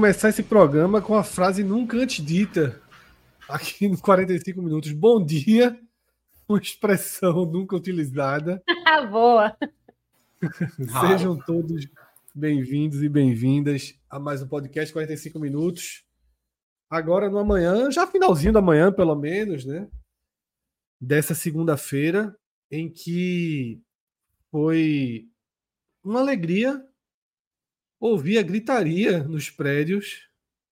Começar esse programa com a frase nunca antes dita aqui no 45 minutos. Bom dia, uma expressão nunca utilizada. Boa! Sejam todos bem-vindos e bem-vindas a mais um podcast 45 minutos. Agora no amanhã, já finalzinho da manhã, pelo menos, né? Dessa segunda-feira, em que foi uma alegria ouvir a gritaria nos prédios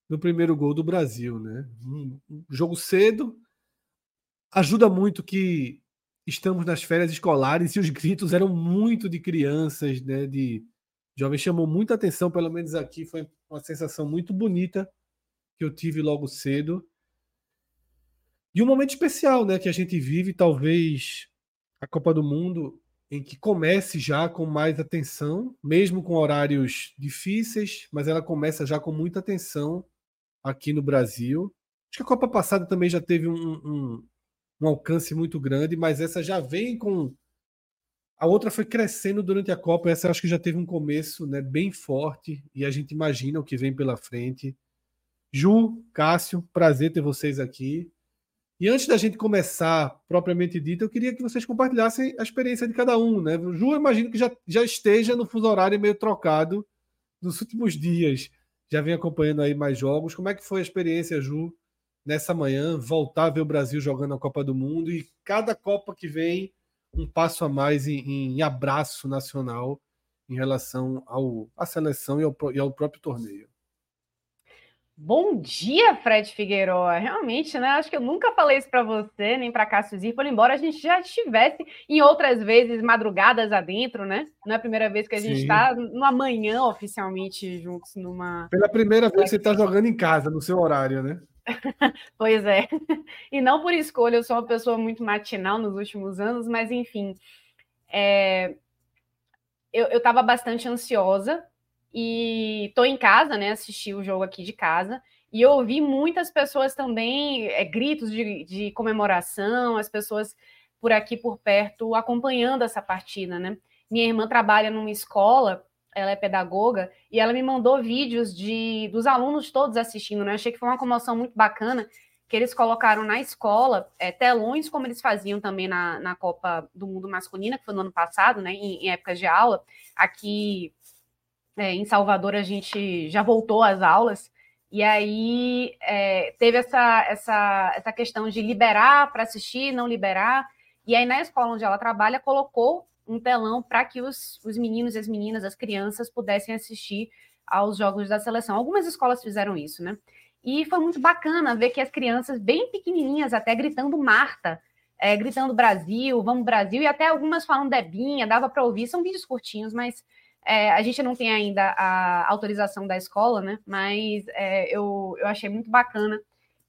do primeiro gol do Brasil, né? Um jogo cedo ajuda muito que estamos nas férias escolares e os gritos eram muito de crianças, né? De jovens chamou muita atenção, pelo menos aqui foi uma sensação muito bonita que eu tive logo cedo. E um momento especial, né, que a gente vive, talvez a Copa do Mundo em que comece já com mais atenção, mesmo com horários difíceis, mas ela começa já com muita atenção aqui no Brasil. Acho que a Copa passada também já teve um, um, um alcance muito grande, mas essa já vem com. A outra foi crescendo durante a Copa, essa acho que já teve um começo né, bem forte e a gente imagina o que vem pela frente. Ju, Cássio, prazer ter vocês aqui. E antes da gente começar, propriamente dito, eu queria que vocês compartilhassem a experiência de cada um, né? O Ju, eu imagino que já, já esteja no fuso horário meio trocado nos últimos dias. Já vem acompanhando aí mais jogos. Como é que foi a experiência, Ju, nessa manhã? Voltar a ver o Brasil jogando a Copa do Mundo e cada Copa que vem, um passo a mais em, em abraço nacional em relação ao, à seleção e ao, e ao próprio torneio. Bom dia, Fred Figueiredo. Realmente, né? Acho que eu nunca falei isso para você, nem para Cássio Zirpoli, embora a gente já estivesse em outras vezes madrugadas adentro, né? Não é a primeira vez que a gente está numa manhã oficialmente juntos numa. Pela primeira vez você está jogando em casa, no seu horário, né? pois é. E não por escolha, eu sou uma pessoa muito matinal nos últimos anos, mas enfim. É... Eu estava bastante ansiosa e tô em casa, né? Assisti o jogo aqui de casa. E eu ouvi muitas pessoas também, é, gritos de, de comemoração, as pessoas por aqui por perto acompanhando essa partida, né? Minha irmã trabalha numa escola, ela é pedagoga, e ela me mandou vídeos de dos alunos todos assistindo, né? achei que foi uma comoção muito bacana que eles colocaram na escola é, telões, como eles faziam também na, na Copa do Mundo Masculina, que foi no ano passado, né? Em, em épocas de aula. Aqui é, em Salvador a gente já voltou às aulas, e aí é, teve essa, essa, essa questão de liberar para assistir, não liberar. E aí, na escola onde ela trabalha, colocou um telão para que os, os meninos e as meninas, as crianças, pudessem assistir aos jogos da seleção. Algumas escolas fizeram isso, né? E foi muito bacana ver que as crianças, bem pequenininhas, até gritando Marta, é, gritando Brasil, vamos Brasil, e até algumas falando Debinha, dava para ouvir. São vídeos curtinhos, mas é, a gente não tem ainda a autorização da escola, né? Mas é, eu, eu achei muito bacana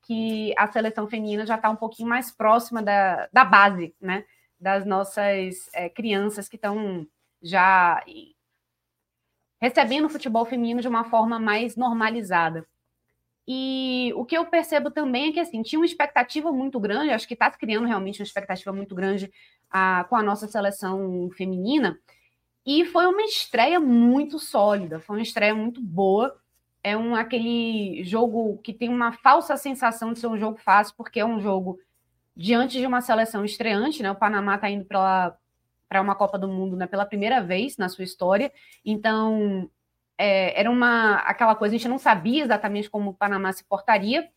que a seleção feminina já está um pouquinho mais próxima da, da base, né? Das nossas é, crianças que estão já recebendo o futebol feminino de uma forma mais normalizada. E o que eu percebo também é que assim, tinha uma expectativa muito grande, acho que está criando realmente uma expectativa muito grande a, com a nossa seleção feminina, e foi uma estreia muito sólida, foi uma estreia muito boa. É um aquele jogo que tem uma falsa sensação de ser um jogo fácil, porque é um jogo diante de uma seleção estreante, né? O Panamá está indo para uma Copa do Mundo né, pela primeira vez na sua história. Então, é, era uma aquela coisa, a gente não sabia exatamente como o Panamá se portaria,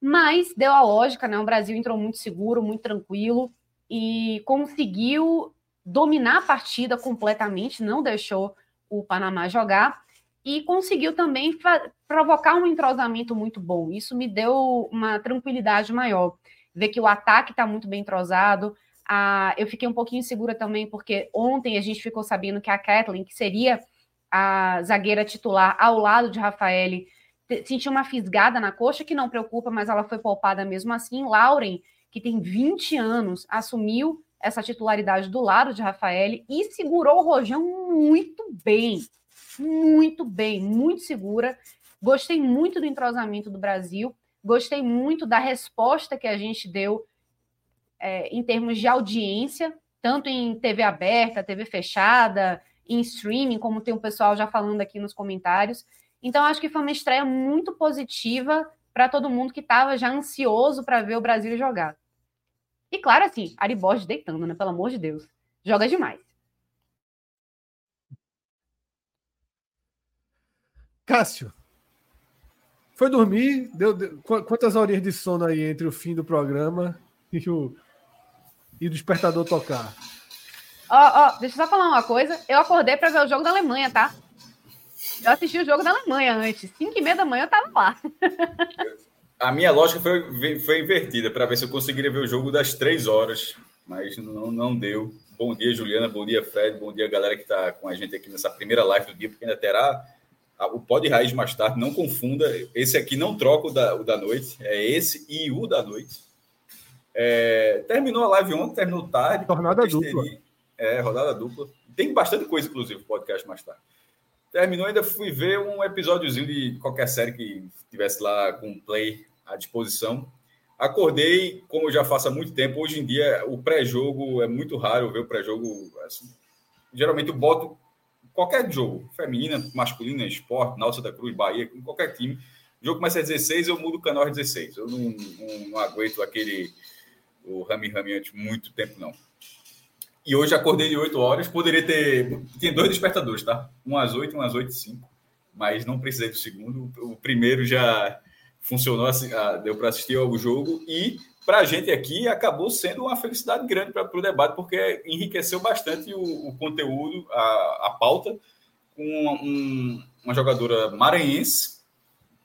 mas deu a lógica, né? O Brasil entrou muito seguro, muito tranquilo e conseguiu dominar a partida completamente, não deixou o Panamá jogar e conseguiu também provocar um entrosamento muito bom. Isso me deu uma tranquilidade maior. Ver que o ataque está muito bem entrosado. Ah, eu fiquei um pouquinho insegura também, porque ontem a gente ficou sabendo que a Kathleen, que seria a zagueira titular ao lado de Rafael, sentiu uma fisgada na coxa, que não preocupa, mas ela foi poupada mesmo assim. Lauren, que tem 20 anos, assumiu essa titularidade do lado de Rafael e segurou o Rojão muito bem muito bem, muito segura. Gostei muito do entrosamento do Brasil, gostei muito da resposta que a gente deu é, em termos de audiência, tanto em TV aberta, TV fechada, em streaming, como tem o pessoal já falando aqui nos comentários. Então, acho que foi uma estreia muito positiva para todo mundo que estava já ansioso para ver o Brasil jogar. E claro, assim, Ari Borges deitando, né? Pelo amor de Deus. Joga demais. Cássio, foi dormir? Deu, deu, quantas horinhas de sono aí entre o fim do programa e o, e o despertador tocar? Ó, oh, oh, deixa eu só falar uma coisa. Eu acordei para ver o jogo da Alemanha, tá? Eu assisti o jogo da Alemanha antes. 5 e meia da manhã eu tava lá. A minha lógica foi, foi invertida para ver se eu conseguiria ver o jogo das três horas, mas não, não deu. Bom dia, Juliana. Bom dia, Fred. Bom dia, galera que está com a gente aqui nessa primeira live do dia, porque ainda terá o pó de raiz mais tarde, não confunda. Esse aqui não troca o da, o da noite, é esse e o da noite. É, terminou a live ontem, terminou tarde. Jornada dupla. É, rodada dupla. Tem bastante coisa, inclusive, podcast mais tarde. Terminou, ainda fui ver um episódiozinho de qualquer série que tivesse lá com play à disposição. Acordei, como eu já faço há muito tempo, hoje em dia o pré-jogo é muito raro ver o pré-jogo. Assim, geralmente eu boto qualquer jogo, feminina, masculina, esporte, Náutico da Cruz, Bahia, qualquer time. O jogo começa às 16, eu mudo o canal às 16. Eu não, não, não aguento aquele o rami ramiante muito tempo, não. E hoje acordei de 8 horas, poderia ter. Tem dois despertadores, tá? Um às 8 um às 8 e 5. Mas não precisei do segundo. O primeiro já funcionou, assim, ah, deu para assistir ao jogo. E para a gente aqui acabou sendo uma felicidade grande para o debate, porque enriqueceu bastante o, o conteúdo, a, a pauta, com uma, um, uma jogadora maranhense,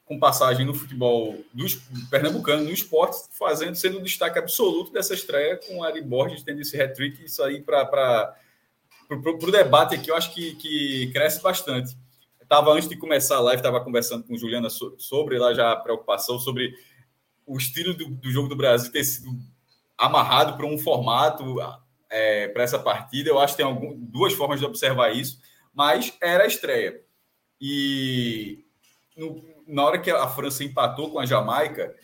com passagem no futebol do, pernambucano, no esporte, fazendo, sendo o destaque absoluto dessa estreia, com a Ari Borges tendo esse hat-trick, isso aí para o debate aqui, eu acho que, que cresce bastante. Estava antes de começar a live, estava conversando com Juliana sobre lá já a preocupação sobre o estilo do, do jogo do Brasil ter sido amarrado para um formato é, para essa partida. Eu acho que tem algum, duas formas de observar isso, mas era a estreia. E no, na hora que a França empatou com a Jamaica,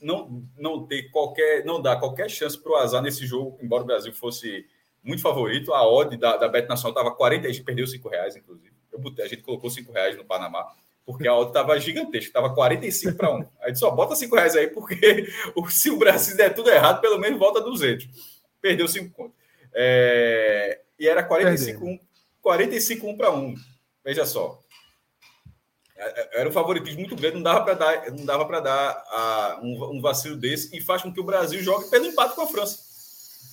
não, não ter qualquer, não dá qualquer chance para o azar nesse jogo, embora o Brasil fosse muito favorito. A odd da, da Bet Nacional estava 40, a gente perdeu 5 reais, inclusive. Eu botei, a gente colocou 5 reais no Panamá porque a outra estava gigantesca, estava 45 para 1. Aí só bota 5 reais aí, porque se o Brasil der tudo errado, pelo menos volta 200. Perdeu 5 contos. É... E era 45 1, 45 1 para 1. Veja só. É, é, era um favoritismo muito grande, não dava para dar, não dava para dar a, um, um, vacilo desse e faz com que o Brasil jogue pelo empate com a França.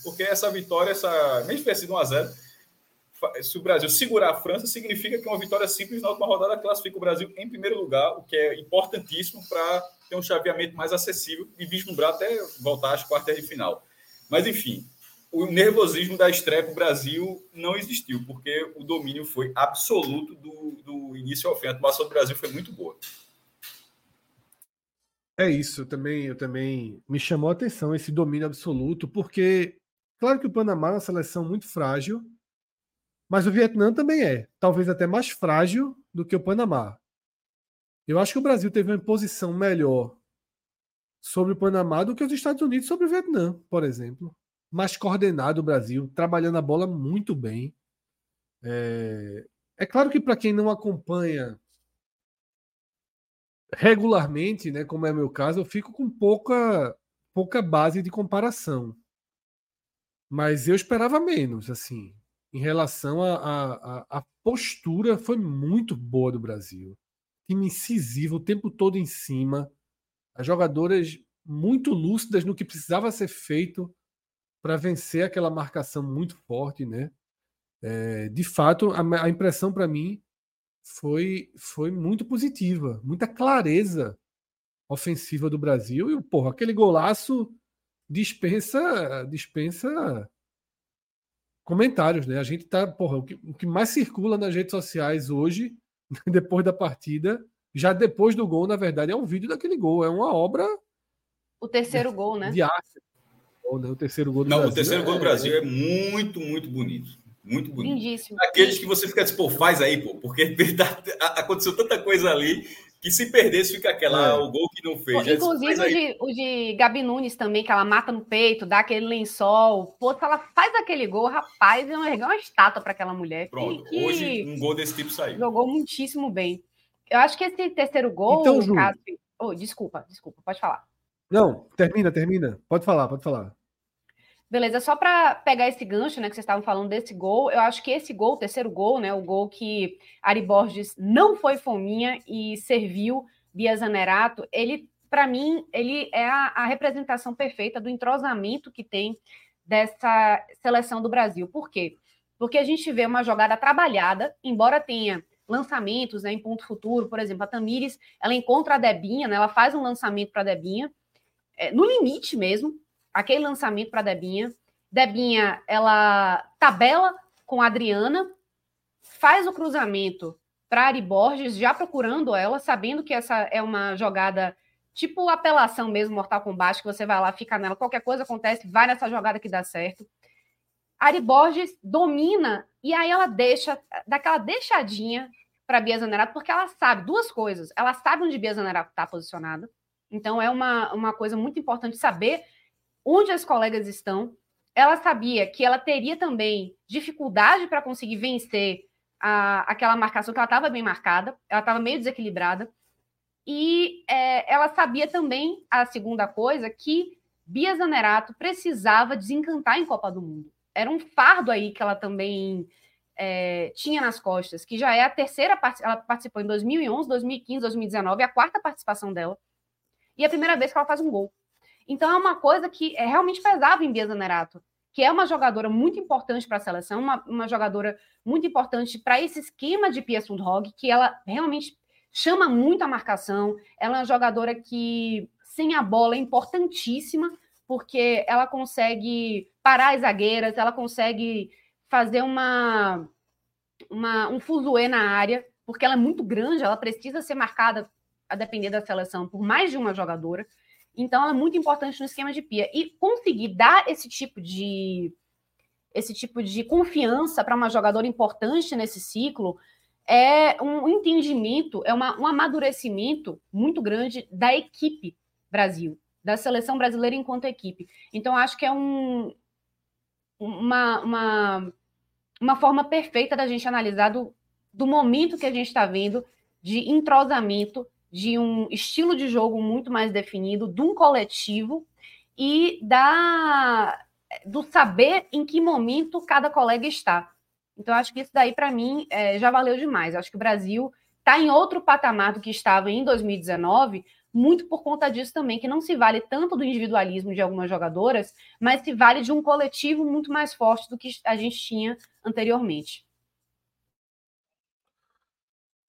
Porque essa vitória, essa, mesmo que tenha sido 1 a 0 se o Brasil segurar a França, significa que uma vitória simples na última rodada classifica o Brasil em primeiro lugar, o que é importantíssimo para ter um chaveamento mais acessível e vislumbrar até voltar às quartas de final. Mas, enfim, o nervosismo da estreia para o Brasil não existiu, porque o domínio foi absoluto do, do início ao fim. A atuação do Brasil foi muito boa. É isso, eu também, eu também me chamou a atenção esse domínio absoluto, porque claro que o Panamá é uma seleção muito frágil, mas o Vietnã também é, talvez até mais frágil do que o Panamá. Eu acho que o Brasil teve uma posição melhor sobre o Panamá do que os Estados Unidos sobre o Vietnã, por exemplo. Mais coordenado o Brasil, trabalhando a bola muito bem. É, é claro que para quem não acompanha regularmente, né, como é meu caso, eu fico com pouca pouca base de comparação. Mas eu esperava menos, assim em relação à postura foi muito boa do Brasil. Time incisivo o tempo todo em cima. As jogadoras muito lúcidas no que precisava ser feito para vencer aquela marcação muito forte, né? é, de fato, a, a impressão para mim foi, foi muito positiva, muita clareza ofensiva do Brasil. E, porra, aquele golaço dispensa, dispensa comentários, né? A gente tá, porra, o que, o que mais circula nas redes sociais hoje, depois da partida, já depois do gol, na verdade, é um vídeo daquele gol, é uma obra. O terceiro gol, né? De arte. Né? O terceiro gol do Não, Brasil. o terceiro é, gol do Brasil é muito, muito bonito. Muito bonito. Lindíssimo. Aqueles que você fica assim, pô, faz aí, pô, porque aconteceu tanta coisa ali que se perdesse fica aquela, é. o gol que não fez. Pô, inclusive o de, o de Gabi Nunes também, que ela mata no peito, dá aquele lençol. Pô, se ela faz aquele gol, rapaz, é uma, uma estátua para aquela mulher. Pronto, que, hoje um gol desse tipo saiu. Jogou muitíssimo bem. Eu acho que esse terceiro gol, então, Ju... caso... oh, desculpa, desculpa, pode falar. Não, termina, termina. Pode falar, pode falar. Beleza, só para pegar esse gancho, né, que vocês estavam falando desse gol, eu acho que esse gol, o terceiro gol, né, o gol que Ari Borges não foi fominha e serviu Bia Zanerato, ele, para mim, ele é a, a, representação perfeita do entrosamento que tem dessa seleção do Brasil. Por quê? Porque a gente vê uma jogada trabalhada, embora tenha lançamentos né, em ponto futuro, por exemplo, a Tamires, ela encontra a Debinha, né, ela faz um lançamento para a Debinha, é, no limite mesmo, aquele lançamento para Debinha. Debinha, ela tabela com a Adriana, faz o cruzamento para Ari Borges, já procurando ela, sabendo que essa é uma jogada tipo apelação mesmo, Mortal Kombat, que você vai lá, fica nela, qualquer coisa acontece, vai nessa jogada que dá certo. Ari Borges domina e aí ela deixa, daquela deixadinha para Bia Zanerato, porque ela sabe duas coisas. Ela sabe onde Bia Zanerato está posicionada, então é uma, uma coisa muito importante saber onde as colegas estão. Ela sabia que ela teria também dificuldade para conseguir vencer a, aquela marcação, que ela estava bem marcada, ela estava meio desequilibrada. E é, ela sabia também, a segunda coisa, que Bia Zanerato precisava desencantar em Copa do Mundo. Era um fardo aí que ela também é, tinha nas costas, que já é a terceira, ela participou em 2011, 2015, 2019, a quarta participação dela, e é a primeira vez que ela faz um gol. Então é uma coisa que é realmente pesava em Bia Zanerato, que é uma jogadora muito importante para a seleção, uma, uma jogadora muito importante para esse esquema de Pia Sundhog, que ela realmente chama muito a marcação. Ela é uma jogadora que, sem a bola, é importantíssima, porque ela consegue parar as zagueiras, ela consegue fazer uma, uma um fuzuê na área, porque ela é muito grande, ela precisa ser marcada, a depender da seleção, por mais de uma jogadora. Então, ela é muito importante no esquema de pia. E conseguir dar esse tipo de esse tipo de confiança para uma jogadora importante nesse ciclo é um entendimento, é uma, um amadurecimento muito grande da equipe Brasil, da seleção brasileira enquanto equipe. Então, acho que é um, uma, uma, uma forma perfeita da gente analisar do, do momento que a gente está vendo de entrosamento de um estilo de jogo muito mais definido, de um coletivo e da do saber em que momento cada colega está. Então, acho que isso daí, para mim, é, já valeu demais. Acho que o Brasil está em outro patamar do que estava em 2019, muito por conta disso também, que não se vale tanto do individualismo de algumas jogadoras, mas se vale de um coletivo muito mais forte do que a gente tinha anteriormente.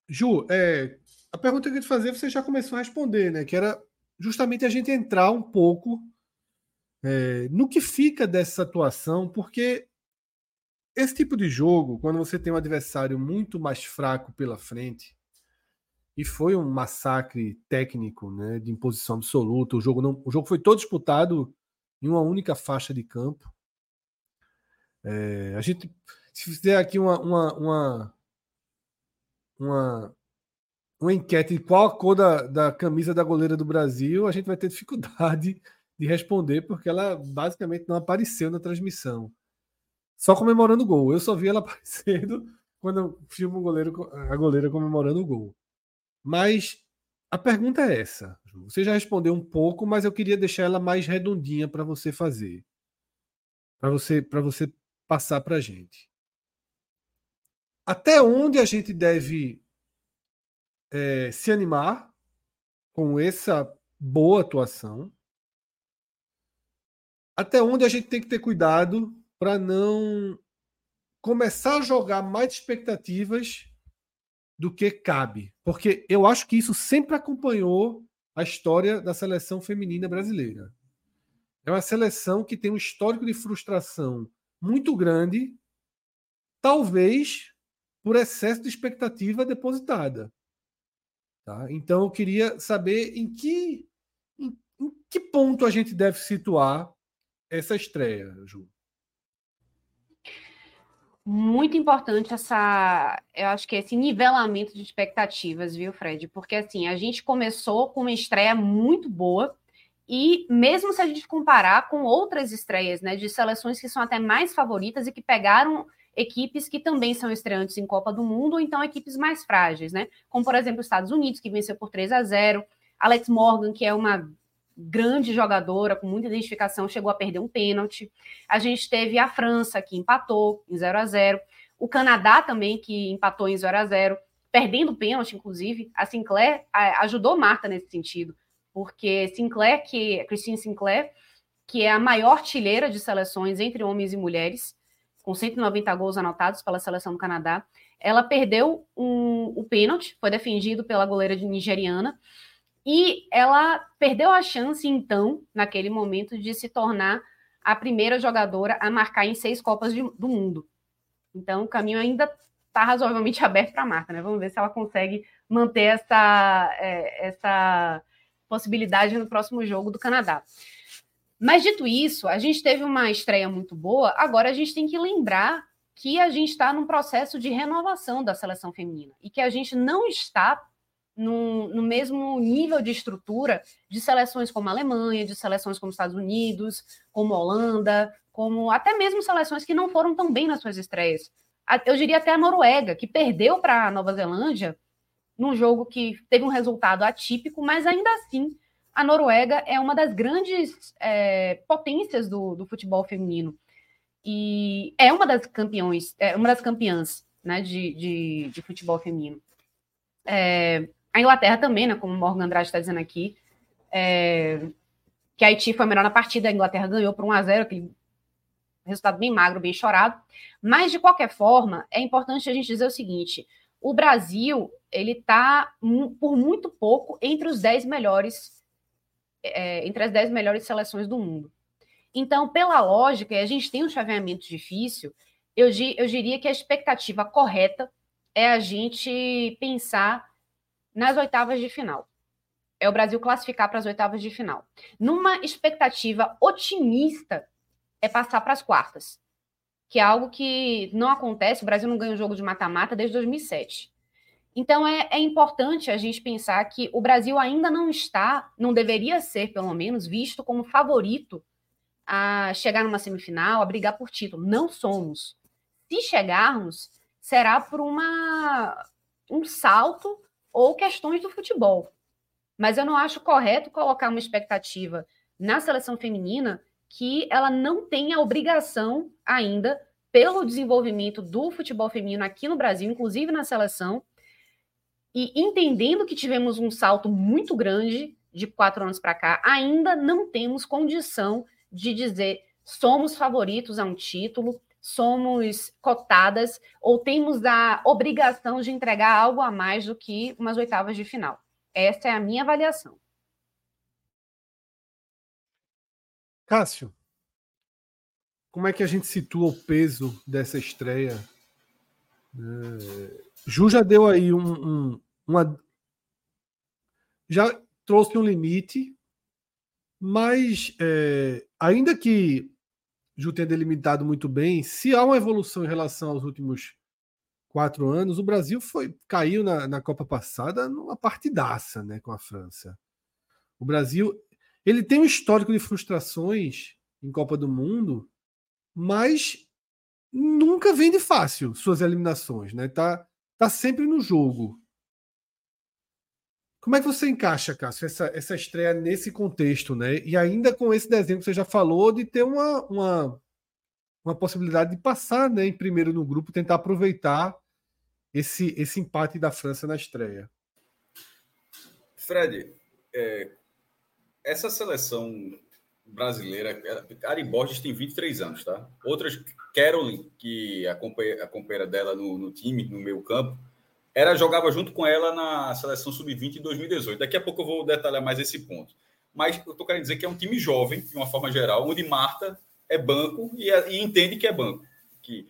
Ju, é, a pergunta que eu te fazer, você já começou a responder, né? Que era justamente a gente entrar um pouco é, no que fica dessa atuação, porque esse tipo de jogo, quando você tem um adversário muito mais fraco pela frente, e foi um massacre técnico, né, de imposição absoluta, o jogo não, o jogo foi todo disputado em uma única faixa de campo. É, a gente, se fizer aqui uma, uma, uma, uma uma enquete de qual a cor da, da camisa da goleira do Brasil, a gente vai ter dificuldade de responder, porque ela basicamente não apareceu na transmissão. Só comemorando o gol. Eu só vi ela aparecendo quando eu filmo o goleiro, a goleira comemorando o gol. Mas a pergunta é essa. Você já respondeu um pouco, mas eu queria deixar ela mais redondinha para você fazer. Para você, você passar para a gente. Até onde a gente deve é, se animar com essa boa atuação. Até onde a gente tem que ter cuidado para não começar a jogar mais expectativas do que cabe. Porque eu acho que isso sempre acompanhou a história da seleção feminina brasileira. É uma seleção que tem um histórico de frustração muito grande, talvez por excesso de expectativa depositada. Tá? Então eu queria saber em que, em, em que ponto a gente deve situar essa estreia, Ju muito importante essa, eu acho que esse nivelamento de expectativas, viu, Fred? Porque assim, a gente começou com uma estreia muito boa e mesmo se a gente comparar com outras estreias, né, de seleções que são até mais favoritas e que pegaram equipes que também são estreantes em Copa do Mundo, ou então equipes mais frágeis, né? Como por exemplo os Estados Unidos, que venceu por 3 a 0, Alex Morgan, que é uma grande jogadora, com muita identificação, chegou a perder um pênalti. A gente teve a França, que empatou em 0 a 0 O Canadá também, que empatou em 0 a 0 perdendo pênalti, inclusive. A Sinclair ajudou Marta nesse sentido, porque Sinclair, que Christine Sinclair, que é a maior artilheira de seleções entre homens e mulheres, com 190 gols anotados pela seleção do Canadá, ela perdeu um, o pênalti, foi defendido pela goleira nigeriana, e ela perdeu a chance, então, naquele momento, de se tornar a primeira jogadora a marcar em seis Copas de, do Mundo. Então, o caminho ainda está razoavelmente aberto para a Marta, né? Vamos ver se ela consegue manter essa, é, essa possibilidade no próximo jogo do Canadá. Mas, dito isso, a gente teve uma estreia muito boa, agora a gente tem que lembrar que a gente está num processo de renovação da seleção feminina e que a gente não está no, no, mesmo nível de estrutura de seleções como a Alemanha, de seleções como Estados Unidos, como Holanda, como até mesmo seleções que não foram tão bem nas suas estreias. Eu diria até a Noruega, que perdeu para a Nova Zelândia num jogo que teve um resultado atípico, mas ainda assim a Noruega é uma das grandes é, potências do, do, futebol feminino e é uma das campeões, é uma das campeãs né, de, de, de futebol feminino. É, a Inglaterra também, né, como o Morgan Andrade está dizendo aqui, é, que a Haiti foi melhor na partida, a Inglaterra ganhou por 1 a 0 aquele resultado bem magro, bem chorado. Mas, de qualquer forma, é importante a gente dizer o seguinte, o Brasil, ele está por muito pouco entre os 10 melhores, é, entre as 10 melhores seleções do mundo. Então, pela lógica, a gente tem um chaveamento difícil, eu, eu diria que a expectativa correta é a gente pensar nas oitavas de final. É o Brasil classificar para as oitavas de final. Numa expectativa otimista, é passar para as quartas, que é algo que não acontece. O Brasil não ganha um jogo de mata-mata desde 2007. Então é, é, importante a gente pensar que o Brasil ainda não está, não deveria ser, pelo menos, visto como favorito a chegar numa semifinal, a brigar por título. Não somos. Se chegarmos, será por uma, um salto ou questões do futebol. Mas eu não acho correto colocar uma expectativa na seleção feminina que ela não tenha obrigação ainda, pelo desenvolvimento do futebol feminino aqui no Brasil, inclusive na seleção, e entendendo que tivemos um salto muito grande de quatro anos para cá, ainda não temos condição de dizer somos favoritos a um título, somos cotadas ou temos a obrigação de entregar algo a mais do que umas oitavas de final. Essa é a minha avaliação. Cássio, como é que a gente situa o peso dessa estreia? É... Ju já deu aí um, um, uma. Já trouxe um limite, mas é, ainda que Ju tenha delimitado muito bem, se há uma evolução em relação aos últimos quatro anos, o Brasil foi caiu na, na Copa passada numa partidaça né, com a França. O Brasil ele tem um histórico de frustrações em Copa do Mundo, mas nunca vem de fácil suas eliminações, né? Tá, tá sempre no jogo. Como é que você encaixa, Cássio, essa, essa estreia nesse contexto, né? E ainda com esse desenho que você já falou, de ter uma, uma, uma possibilidade de passar né, em primeiro no grupo, tentar aproveitar esse, esse empate da França na estreia. Fred, é, essa seleção brasileira. Ari Borges tem 23 anos, tá? Outras, Carolyn, que companheira, a companheira dela no, no, time, no meio campo, era jogava junto com ela na seleção sub-20 em 2018. Daqui a pouco eu vou detalhar mais esse ponto. Mas eu tô querendo dizer que é um time jovem, de uma forma geral, onde Marta é banco e, é, e entende que é banco. Que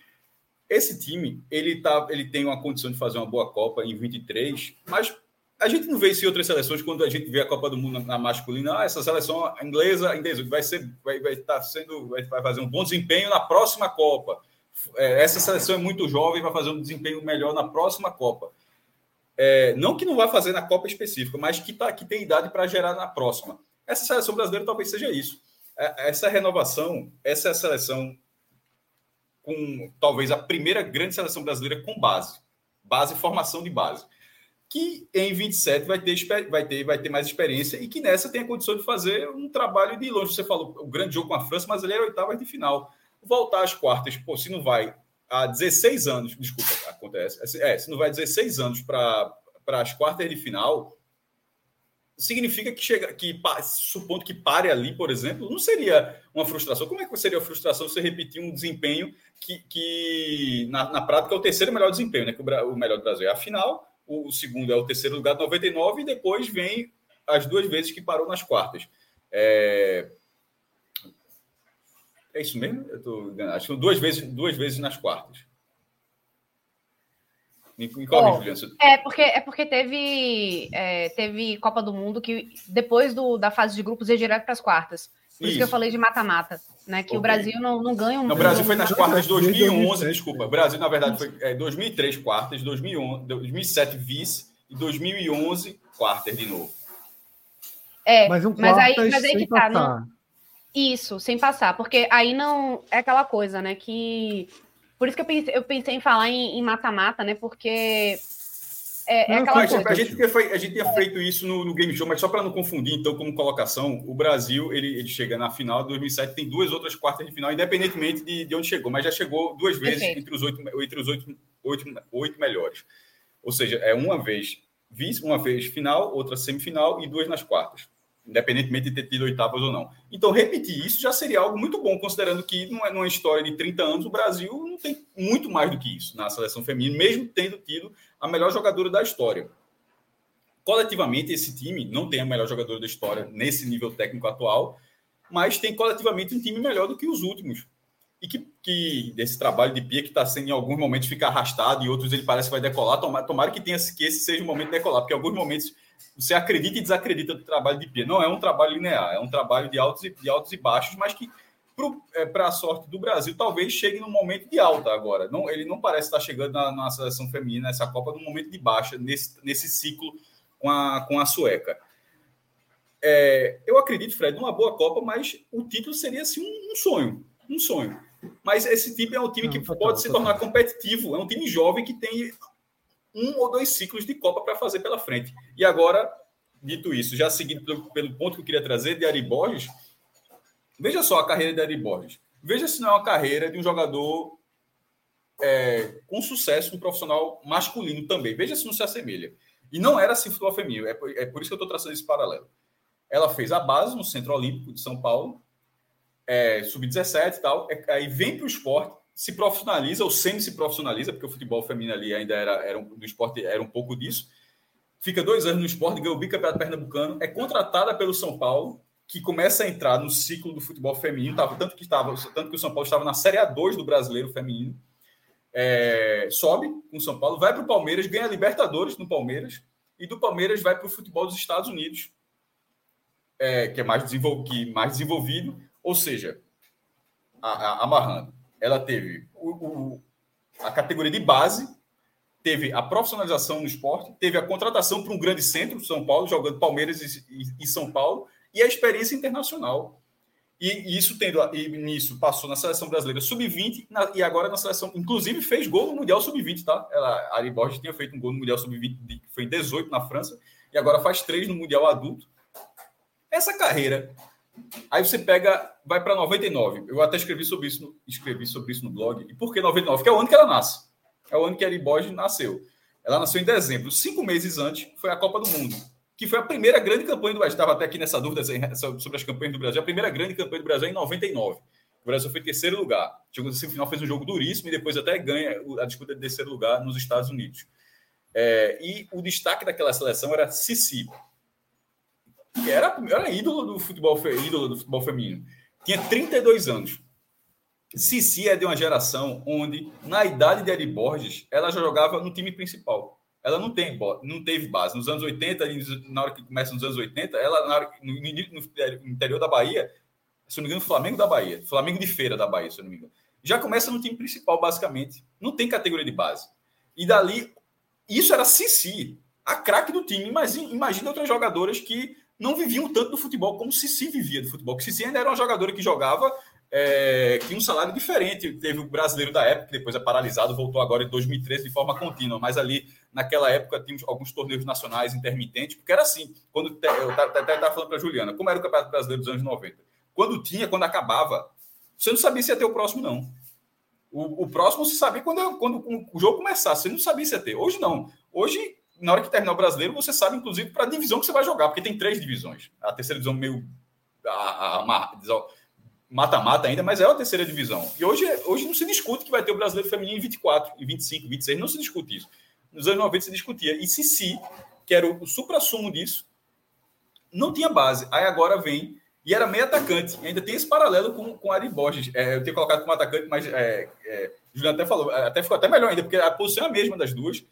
esse time, ele, tá, ele tem uma condição de fazer uma boa Copa em 23, mas a gente não vê isso em outras seleções quando a gente vê a Copa do Mundo na, masculina. Ah, essa seleção inglesa em 18 vai ser, vai, estar tá sendo, vai fazer um bom desempenho na próxima Copa. É, essa seleção é muito jovem, vai fazer um desempenho melhor na próxima Copa. É, não que não vai fazer na Copa específica, mas que, tá, que tem idade para gerar na próxima. Essa seleção brasileira talvez seja isso. É, essa renovação, essa é seleção com talvez a primeira grande seleção brasileira com base, base formação de base que em 27 vai ter, vai ter, vai ter mais experiência e que nessa tem a condição de fazer um trabalho de longe. Você falou o grande jogo com a França, mas ele era oitava de final. Voltar às quartas, pô, se não vai há 16 anos, desculpa, acontece, é, se não vai 16 anos para as quartas de final, significa que chega, que supondo que pare ali, por exemplo, não seria uma frustração. Como é que seria a frustração se repetir um desempenho que, que na, na prática é o terceiro melhor desempenho, né? Que o, o melhor do Brasil é a final o segundo é o terceiro lugar de 99 e depois vem as duas vezes que parou nas quartas. É, é isso mesmo? Eu tô... Acho que duas vezes, duas vezes nas quartas. Me, me Bom, é porque é porque teve é, teve Copa do Mundo que depois do, da fase de grupos ia direto para as quartas. Por isso. isso. que eu falei de mata-mata, né? Que okay. o Brasil não, não ganha um. o Brasil foi nas quartas de 2011, desculpa. O Brasil, na verdade, foi é, 2003 quartas, 2011, 2007 vice e 2011 quartas de novo. É, mas, um mas aí, mas aí que tá. Não, isso, sem passar, porque aí não. É aquela coisa, né? Que. Por isso que eu pensei, eu pensei em falar em mata-mata, né? Porque é, é aquela coisa. A gente, tinha feito, a gente tinha feito isso no, no Game Show, mas só para não confundir, então, como colocação, o Brasil ele, ele chega na final de 2007, tem duas outras quartas de final, independentemente de, de onde chegou, mas já chegou duas vezes entre os oito, entre os oito, oito, oito melhores. Ou seja, é uma vez vice, uma vez final, outra semifinal e duas nas quartas independentemente de ter tido oitavas ou não. Então, repetir isso já seria algo muito bom, considerando que não é numa história de 30 anos, o Brasil não tem muito mais do que isso na seleção feminina, mesmo tendo tido a melhor jogadora da história. Coletivamente, esse time não tem a melhor jogadora da história nesse nível técnico atual, mas tem coletivamente um time melhor do que os últimos. E que, que desse trabalho de Pia, que está sendo em alguns momentos fica arrastado, e outros ele parece que vai decolar, tomara, tomara que, tenha, que esse seja o momento de decolar, porque em alguns momentos você acredita e desacredita do trabalho de Pia. Não é um trabalho linear, é um trabalho de altos e, de altos e baixos, mas que para é, a sorte do Brasil, talvez chegue num momento de alta agora. Não, ele não parece estar chegando na, na seleção feminina, nessa Copa, num momento de baixa, nesse, nesse ciclo com a, com a sueca. É, eu acredito, Fred, numa boa Copa, mas o título seria assim, um, um sonho. Um sonho. Mas esse time é um time não, que total, pode se tornar competitivo. É um time jovem que tem um ou dois ciclos de Copa para fazer pela frente. E agora, dito isso, já seguindo pelo, pelo, ponto que eu queria trazer de Ari Borges, veja só a carreira de Ari Borges. Veja se não é uma carreira de um jogador é, com sucesso no profissional masculino também. Veja se não se assemelha. E não era assim futebol feminino. É por, é por isso que eu estou traçando esse paralelo. Ela fez a base no Centro Olímpico de São Paulo, é, sub-17 e tal, é, aí vem para o esporte, se profissionaliza ou semi se profissionaliza, porque o futebol feminino ali ainda era, era um, do esporte era um pouco disso. Fica dois anos no esporte, ganhou o bicampeonato pernambucano, é contratada pelo São Paulo, que começa a entrar no ciclo do futebol feminino, tava, tanto, que estava, tanto que o São Paulo estava na Série A2 do brasileiro feminino. É, sobe com o São Paulo, vai para o Palmeiras, ganha Libertadores no Palmeiras, e do Palmeiras vai para o futebol dos Estados Unidos, é, que é mais, desenvol, que mais desenvolvido, ou seja, a, a, amarrando ela teve o, o, a categoria de base, teve a profissionalização no esporte, teve a contratação para um grande centro, São Paulo, jogando Palmeiras e, e, e São Paulo, e a experiência internacional. E, e isso tendo e nisso passou na seleção brasileira sub-20 e agora na seleção, inclusive fez gol no Mundial sub-20, tá? Ela, a Ari Borges tinha feito um gol no Mundial sub-20, foi em 18 na França, e agora faz três no Mundial adulto. Essa carreira Aí você pega, vai para 99. Eu até escrevi sobre isso, no, escrevi sobre isso no blog. E por que 99? Porque é o ano que ela nasce. É o ano que a Borges nasceu. Ela nasceu em dezembro. Cinco meses antes foi a Copa do Mundo. que foi a primeira grande campanha do Brasil. Estava até aqui nessa dúvida sobre as campanhas do Brasil. A primeira grande campanha do Brasil é em 99. O Brasil foi em terceiro lugar. Chegou no final, fez um jogo duríssimo e depois até ganha a disputa de terceiro lugar nos Estados Unidos. É, e o destaque daquela seleção era Cici, que era, era ídolo do futebol, ídolo do futebol feminino. Tinha 32 anos. Cici é de uma geração onde, na idade de Eri Borges, ela já jogava no time principal. Ela não, tem, não teve base. Nos anos 80, na hora que começa nos anos 80, ela, hora, no, no, interior da Bahia, se não me engano, Flamengo da Bahia, Flamengo de Feira da Bahia, se não me engano, já começa no time principal, basicamente. Não tem categoria de base. E dali, isso era Cici, a craque do time. Imagina outras jogadoras que não viviam tanto do futebol como Cici vivia do futebol. Porque Cici ainda era uma jogadora que jogava é, tinha um salário diferente. Teve o brasileiro da época, que depois é paralisado, voltou agora em 2013 de forma contínua, mas ali naquela época tínhamos alguns torneios nacionais intermitentes, porque era assim. Quando eu estava falando para Juliana, como era o Campeonato Brasileiro dos anos 90? Quando tinha, quando acabava, você não sabia se ia ter o próximo, não. O, o próximo você sabia quando, quando o jogo começasse, você não sabia se ia ter. Hoje não. Hoje, na hora que terminar o brasileiro, você sabe, inclusive, para a divisão que você vai jogar, porque tem três divisões. A terceira divisão meio. Mata-mata ainda, mas é a terceira divisão. E hoje, hoje não se discute que vai ter o brasileiro feminino em 24, em 25, 26, não se discute isso. Nos anos 90 se discutia. E Cici, que era o, supra-sumo disso, não tinha base. Aí agora vem, e era meio atacante. E ainda tem esse paralelo com, com Ari Borges. É, eu tenho colocado como atacante, mas é, é, Juliano até falou, até ficou até melhor ainda, porque a posição é a mesma das duas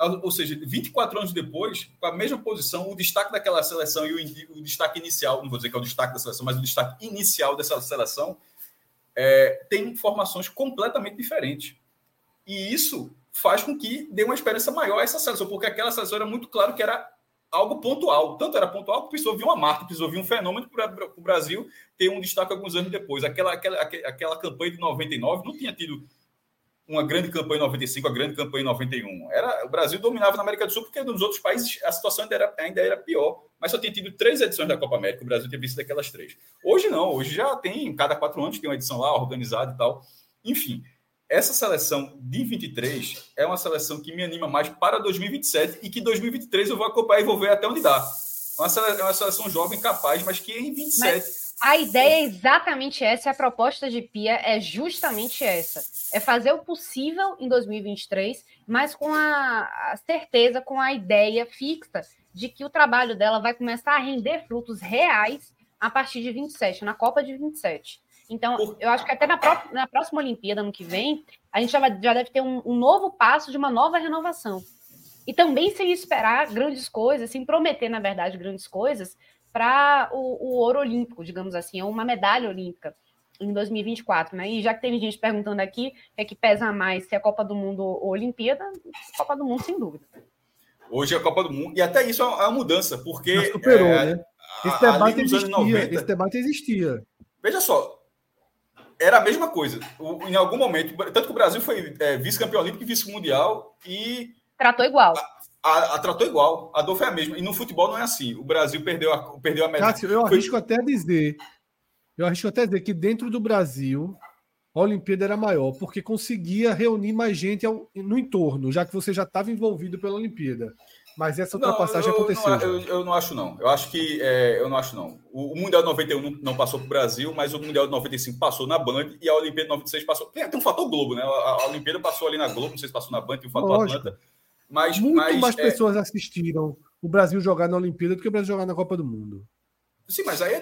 ou seja, 24 anos depois, com a mesma posição, o destaque daquela seleção e o, o, destaque inicial, não vou dizer que é o destaque da seleção, mas o destaque inicial dessa seleção, é, tem formações completamente diferentes. E isso faz com que dê uma experiência maior a essa seleção, porque aquela seleção era muito claro que era algo pontual. Tanto era pontual que precisou vir uma marca, precisou vir um fenômeno para o Brasil ter um destaque alguns anos depois. Aquela, aquela, aquela campanha de 99 não tinha tido uma grande campanha em 95, a grande campanha em 91. Era, o Brasil dominava na América do Sul, porque nos outros países a situação ainda era, ainda era pior. Mas só tinha tido três edições da Copa América, o Brasil tinha visto daquelas três. Hoje não, hoje já tem, cada quatro anos tem uma edição lá organizada e tal. Enfim, essa seleção de 23 é uma seleção que me anima mais para 2027 e que 2023 eu vou acompanhar e vou ver até onde dá. É uma seleção, é seleção jovem, capaz, mas que em 27. Mas a ideia é exatamente essa, a proposta de Pia é justamente essa: é fazer o possível em 2023, mas com a, a certeza, com a ideia fixa de que o trabalho dela vai começar a render frutos reais a partir de 27, na Copa de 27. Então, eu acho que até na, própria, na próxima Olimpíada, ano que vem, a gente já, vai, já deve ter um, um, novo passo de uma nova renovação. E também sem esperar grandes coisas, sem prometer, na verdade, grandes coisas, para o, o, ouro olímpico, digamos assim, ou uma medalha olímpica em 2024, né? E já que tem gente perguntando aqui, é que pesa mais se é Copa do Mundo ou Olimpíada, Copa do Mundo, sem dúvida. Hoje é a Copa do Mundo, e até isso é uma mudança, porque. Já superou, é, né? Esse debate, existia, 90, esse debate existia. Veja só, era a mesma coisa. O, em algum momento, tanto que o Brasil foi é, vice-campeão olímpico e vice-mundial e. Tratou igual. A, a, a, tratou igual, a dor foi a mesma. E no futebol não é assim. O Brasil perdeu a, perdeu a medalha. Cássio, eu arrisco foi... até dizer, eu arrisco até dizer que dentro do Brasil a Olimpíada era maior, porque conseguia reunir mais gente ao, no entorno, já que você já estava envolvido pela Olimpíada. Mas essa ultrapassagem não, eu, aconteceu. Não, eu, eu, não acho, não. Eu acho que. É, eu não acho, não. O, o Mundial de 91 não, não passou para o Brasil, mas o Mundial de 95 passou na Band e a Olimpíada de 96 passou. Tem, tem um fator Globo, né? A, a Olimpíada passou ali na Globo, não sei se passou na Band, tem um fator Lógico. Atlanta. Mas, Muito mas, mais é... pessoas assistiram o Brasil jogar na Olimpíada do que o Brasil jogar na Copa do Mundo. Sim, mas aí é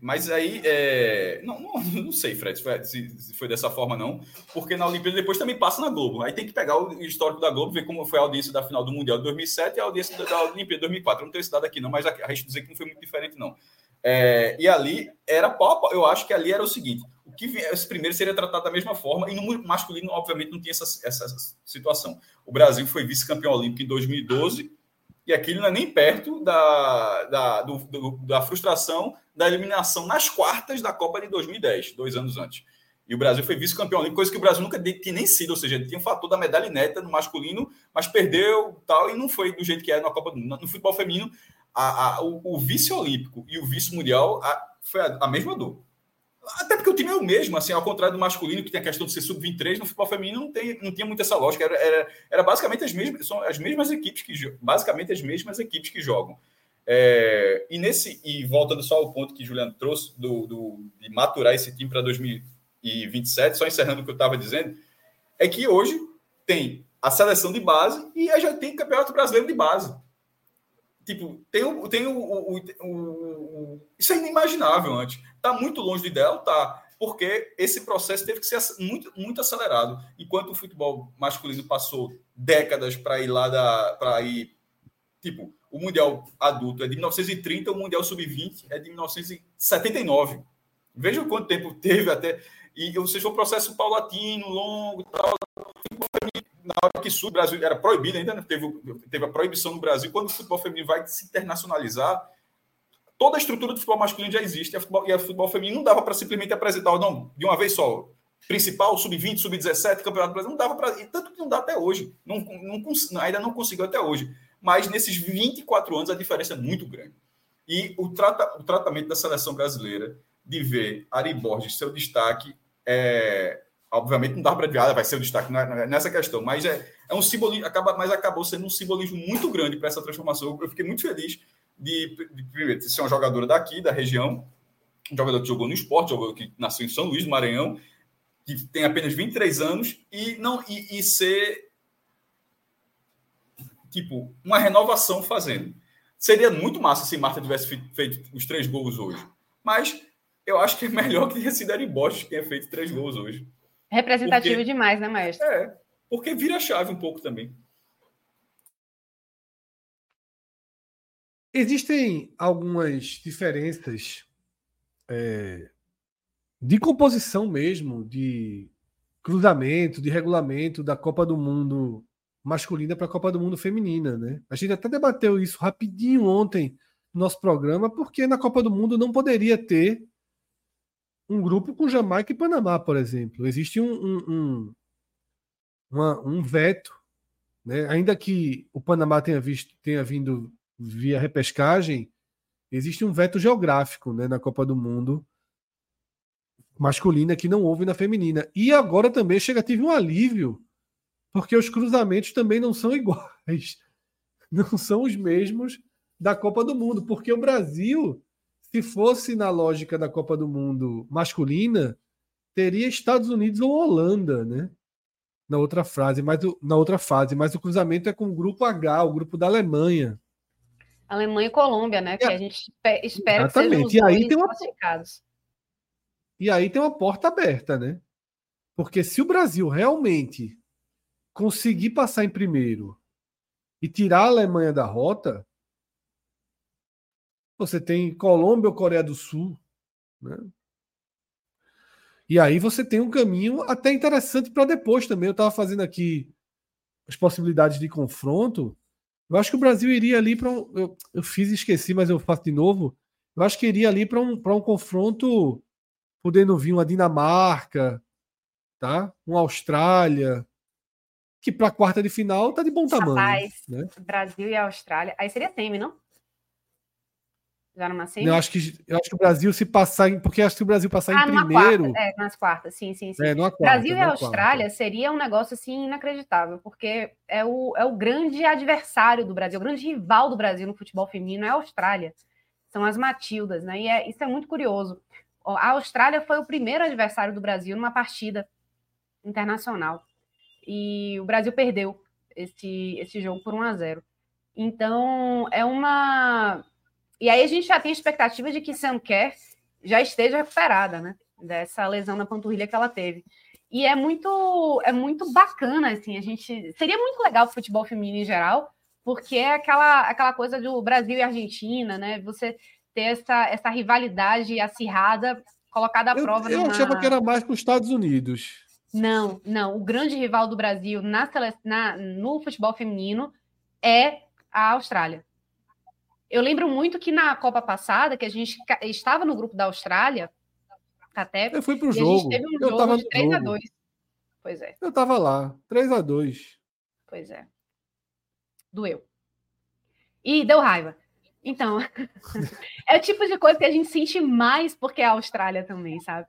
mas aí é... não, não, não, sei, Fred, se, foi dessa forma não, porque na Olimpíada depois também passa na Globo. Aí tem que pegar o histórico da Globo, ver como foi a audiência da final do Mundial de 2007 e a audiência da, da Olimpíada de 2004. Eu não tenho esse dado aqui não, mas a gente dizer que não foi muito diferente não. É... e ali era pop, eu acho que ali era o seguinte: o que viesse primeiro seria tratado da mesma forma, e no masculino, obviamente, não tinha essa, essa situação. O Brasil foi vice-campeão olímpico em 2012, e aquilo não é nem perto da, da, do, do, da frustração da eliminação nas quartas da Copa de 2010, dois anos antes. E o Brasil foi vice-campeão olímpico, coisa que o Brasil nunca tinha nem sido, ou seja, tinha o fator da medalha neta no masculino, mas perdeu tal, e não foi do jeito que era na Copa do Mundo. No futebol feminino, a, a, o, o vice-olímpico e o vice-mundial foi a, a mesma dor. Até porque o time é o mesmo, assim, ao contrário do masculino, que tem a questão de ser sub-23, no futebol feminino não, tem, não tinha muita essa lógica. Era, era, era basicamente as mesmas, são as mesmas equipes que basicamente as mesmas equipes que jogam. É, e nesse e voltando só ao ponto que Juliano trouxe do, do de maturar esse time para 2027, só encerrando o que eu estava dizendo, é que hoje tem a seleção de base e já tem campeonato brasileiro de base. Tipo, tem o, tem o, o, o, isso é inimaginável antes. Está muito longe do ideal, tá? Porque esse processo teve que ser muito, muito acelerado. Enquanto o futebol masculino passou décadas para ir lá da, para ir tipo o Mundial adulto é de 1930, o Mundial Sub-20 é de 1979. Veja quanto tempo teve até. E, ou seja, um processo paulatino, longo tal. Na hora que o Brasil era proibido, ainda né? teve, teve a proibição no Brasil. Quando o futebol feminino vai se internacionalizar, toda a estrutura do futebol masculino já existe. E, futebol, e a futebol feminino não dava para simplesmente apresentar, não, de uma vez só. Principal, sub-20, sub-17, campeonato brasileiro, não dava para. Tanto que não dá até hoje. Não, não, ainda não conseguiu até hoje mas nesses 24 anos a diferença é muito grande. E o, trata, o tratamento da seleção brasileira de ver Ari Borges seu destaque é, obviamente não dá para adiar, vai ser o destaque nessa questão, mas é, é um simbolismo, acaba, mas acabou sendo um simbolismo muito grande para essa transformação. Eu fiquei muito feliz de, de, de, ser uma jogadora daqui, da região, um jogador que jogou no esporte, jogador que nasceu em São Luís, do Maranhão, que tem apenas 23 anos, e não e, e ser tipo, uma renovação fazendo. Seria muito massa se Marta tivesse feito os três gols hoje. Mas eu acho que é melhor que tenha sido Ari Bosch que tenha feito três gols hoje. Representativo porque, demais, né, Maestro? É, porque vira a chave um pouco também. Existem algumas diferenças é, de composição mesmo, de cruzamento, de regulamento da Copa do Mundo masculina para a Copa do Mundo feminina, né? A gente até debateu isso rapidinho ontem no nosso programa, porque na Copa do Mundo não poderia ter um grupo com Jamaica e Panamá, por exemplo. Existe um, um, um, uma, um veto, né? ainda que o Panamá tenha, visto, tenha vindo via repescagem, existe um veto geográfico né, na Copa do Mundo masculina que não houve na feminina. E agora também chega, tive um alívio porque os cruzamentos também não são iguais, não são os mesmos da Copa do Mundo, porque o Brasil, se fosse na lógica da Copa do Mundo masculina, teria Estados Unidos ou Holanda, né? Na outra frase, mas o, na outra fase, mas o cruzamento é com o grupo H, o grupo da Alemanha. Alemanha e Colômbia, né? Que é. a gente espera Exatamente. que sejam os e aí tem uma E aí tem uma porta aberta, né? Porque se o Brasil realmente conseguir passar em primeiro e tirar a Alemanha da rota, você tem Colômbia ou Coreia do Sul, né? E aí você tem um caminho até interessante para depois também. Eu estava fazendo aqui as possibilidades de confronto. Eu acho que o Brasil iria ali para um. Eu, eu, fiz e esqueci, mas eu faço de novo. Eu acho que iria ali para um, um confronto, podendo vir uma Dinamarca, tá? uma Austrália, que para a quarta de final tá de bom tamanho. Rapaz, né? Brasil e Austrália. Aí seria semi, não? Já numa semi? Eu acho que, eu acho que o Brasil se passar em. Porque acho que o Brasil passar ah, em primeiro. Quarta, é, nas quartas, sim, sim, sim. É, quarta, Brasil e Austrália quarta. seria um negócio assim inacreditável, porque é o, é o grande adversário do Brasil, o grande rival do Brasil no futebol feminino é a Austrália. São as Matildas, né? E é, isso é muito curioso. A Austrália foi o primeiro adversário do Brasil numa partida internacional e o Brasil perdeu esse, esse jogo por 1 a 0. Então, é uma. E aí a gente já tem expectativa de que Sam Kerr já esteja recuperada, né? Dessa lesão na panturrilha que ela teve. E é muito, é muito bacana, assim, a gente. Seria muito legal o futebol feminino em geral, porque é aquela, aquela coisa do Brasil e Argentina, né? Você ter essa, essa rivalidade acirrada colocada à eu, prova. Eu numa... achava que era mais com os Estados Unidos. Não, não. O grande rival do Brasil na, na, no futebol feminino é a Austrália. Eu lembro muito que na Copa passada, que a gente estava no grupo da Austrália, até. Eu fui pro jogo. A gente teve um eu jogo tava de 3 a 2 Pois é. Eu tava lá, 3 a 2 Pois é. Doeu. E deu raiva. Então, é o tipo de coisa que a gente sente mais porque é a Austrália também, sabe?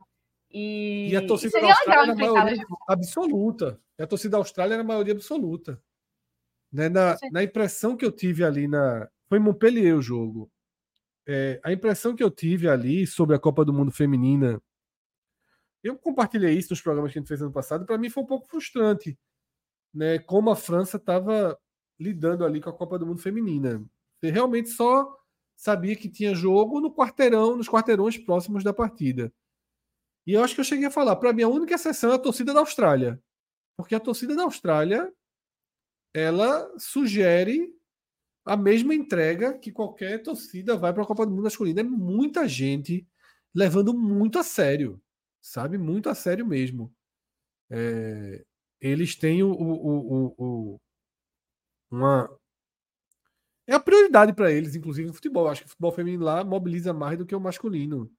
E, e a torcida da Austrália era a maioria absoluta. E a torcida da Austrália era a maioria absoluta. Né? Na, na impressão que eu tive ali na. Foi Montpellier o jogo. é, a impressão que eu tive ali sobre a Copa do Mundo Feminina, eu compartilhei isso nos programas que a gente fez ano passado, para mim foi um pouco frustrante, né? Como a França estava lidando ali com a Copa do Mundo Feminina. Você realmente só sabia que tinha jogo no quarteirão, nos quarteirões próximos da partida. E eu acho que eu cheguei a falar, para mim a única exceção é a torcida da Austrália. Porque a torcida da Austrália ela sugere a mesma entrega que qualquer torcida vai para a Copa do Mundo masculina. É muita gente levando muito a sério, sabe? Muito a sério mesmo. É, eles têm o, o, o, o, uma. É a prioridade para eles, inclusive no futebol. Acho que o futebol feminino lá mobiliza mais do que o masculino.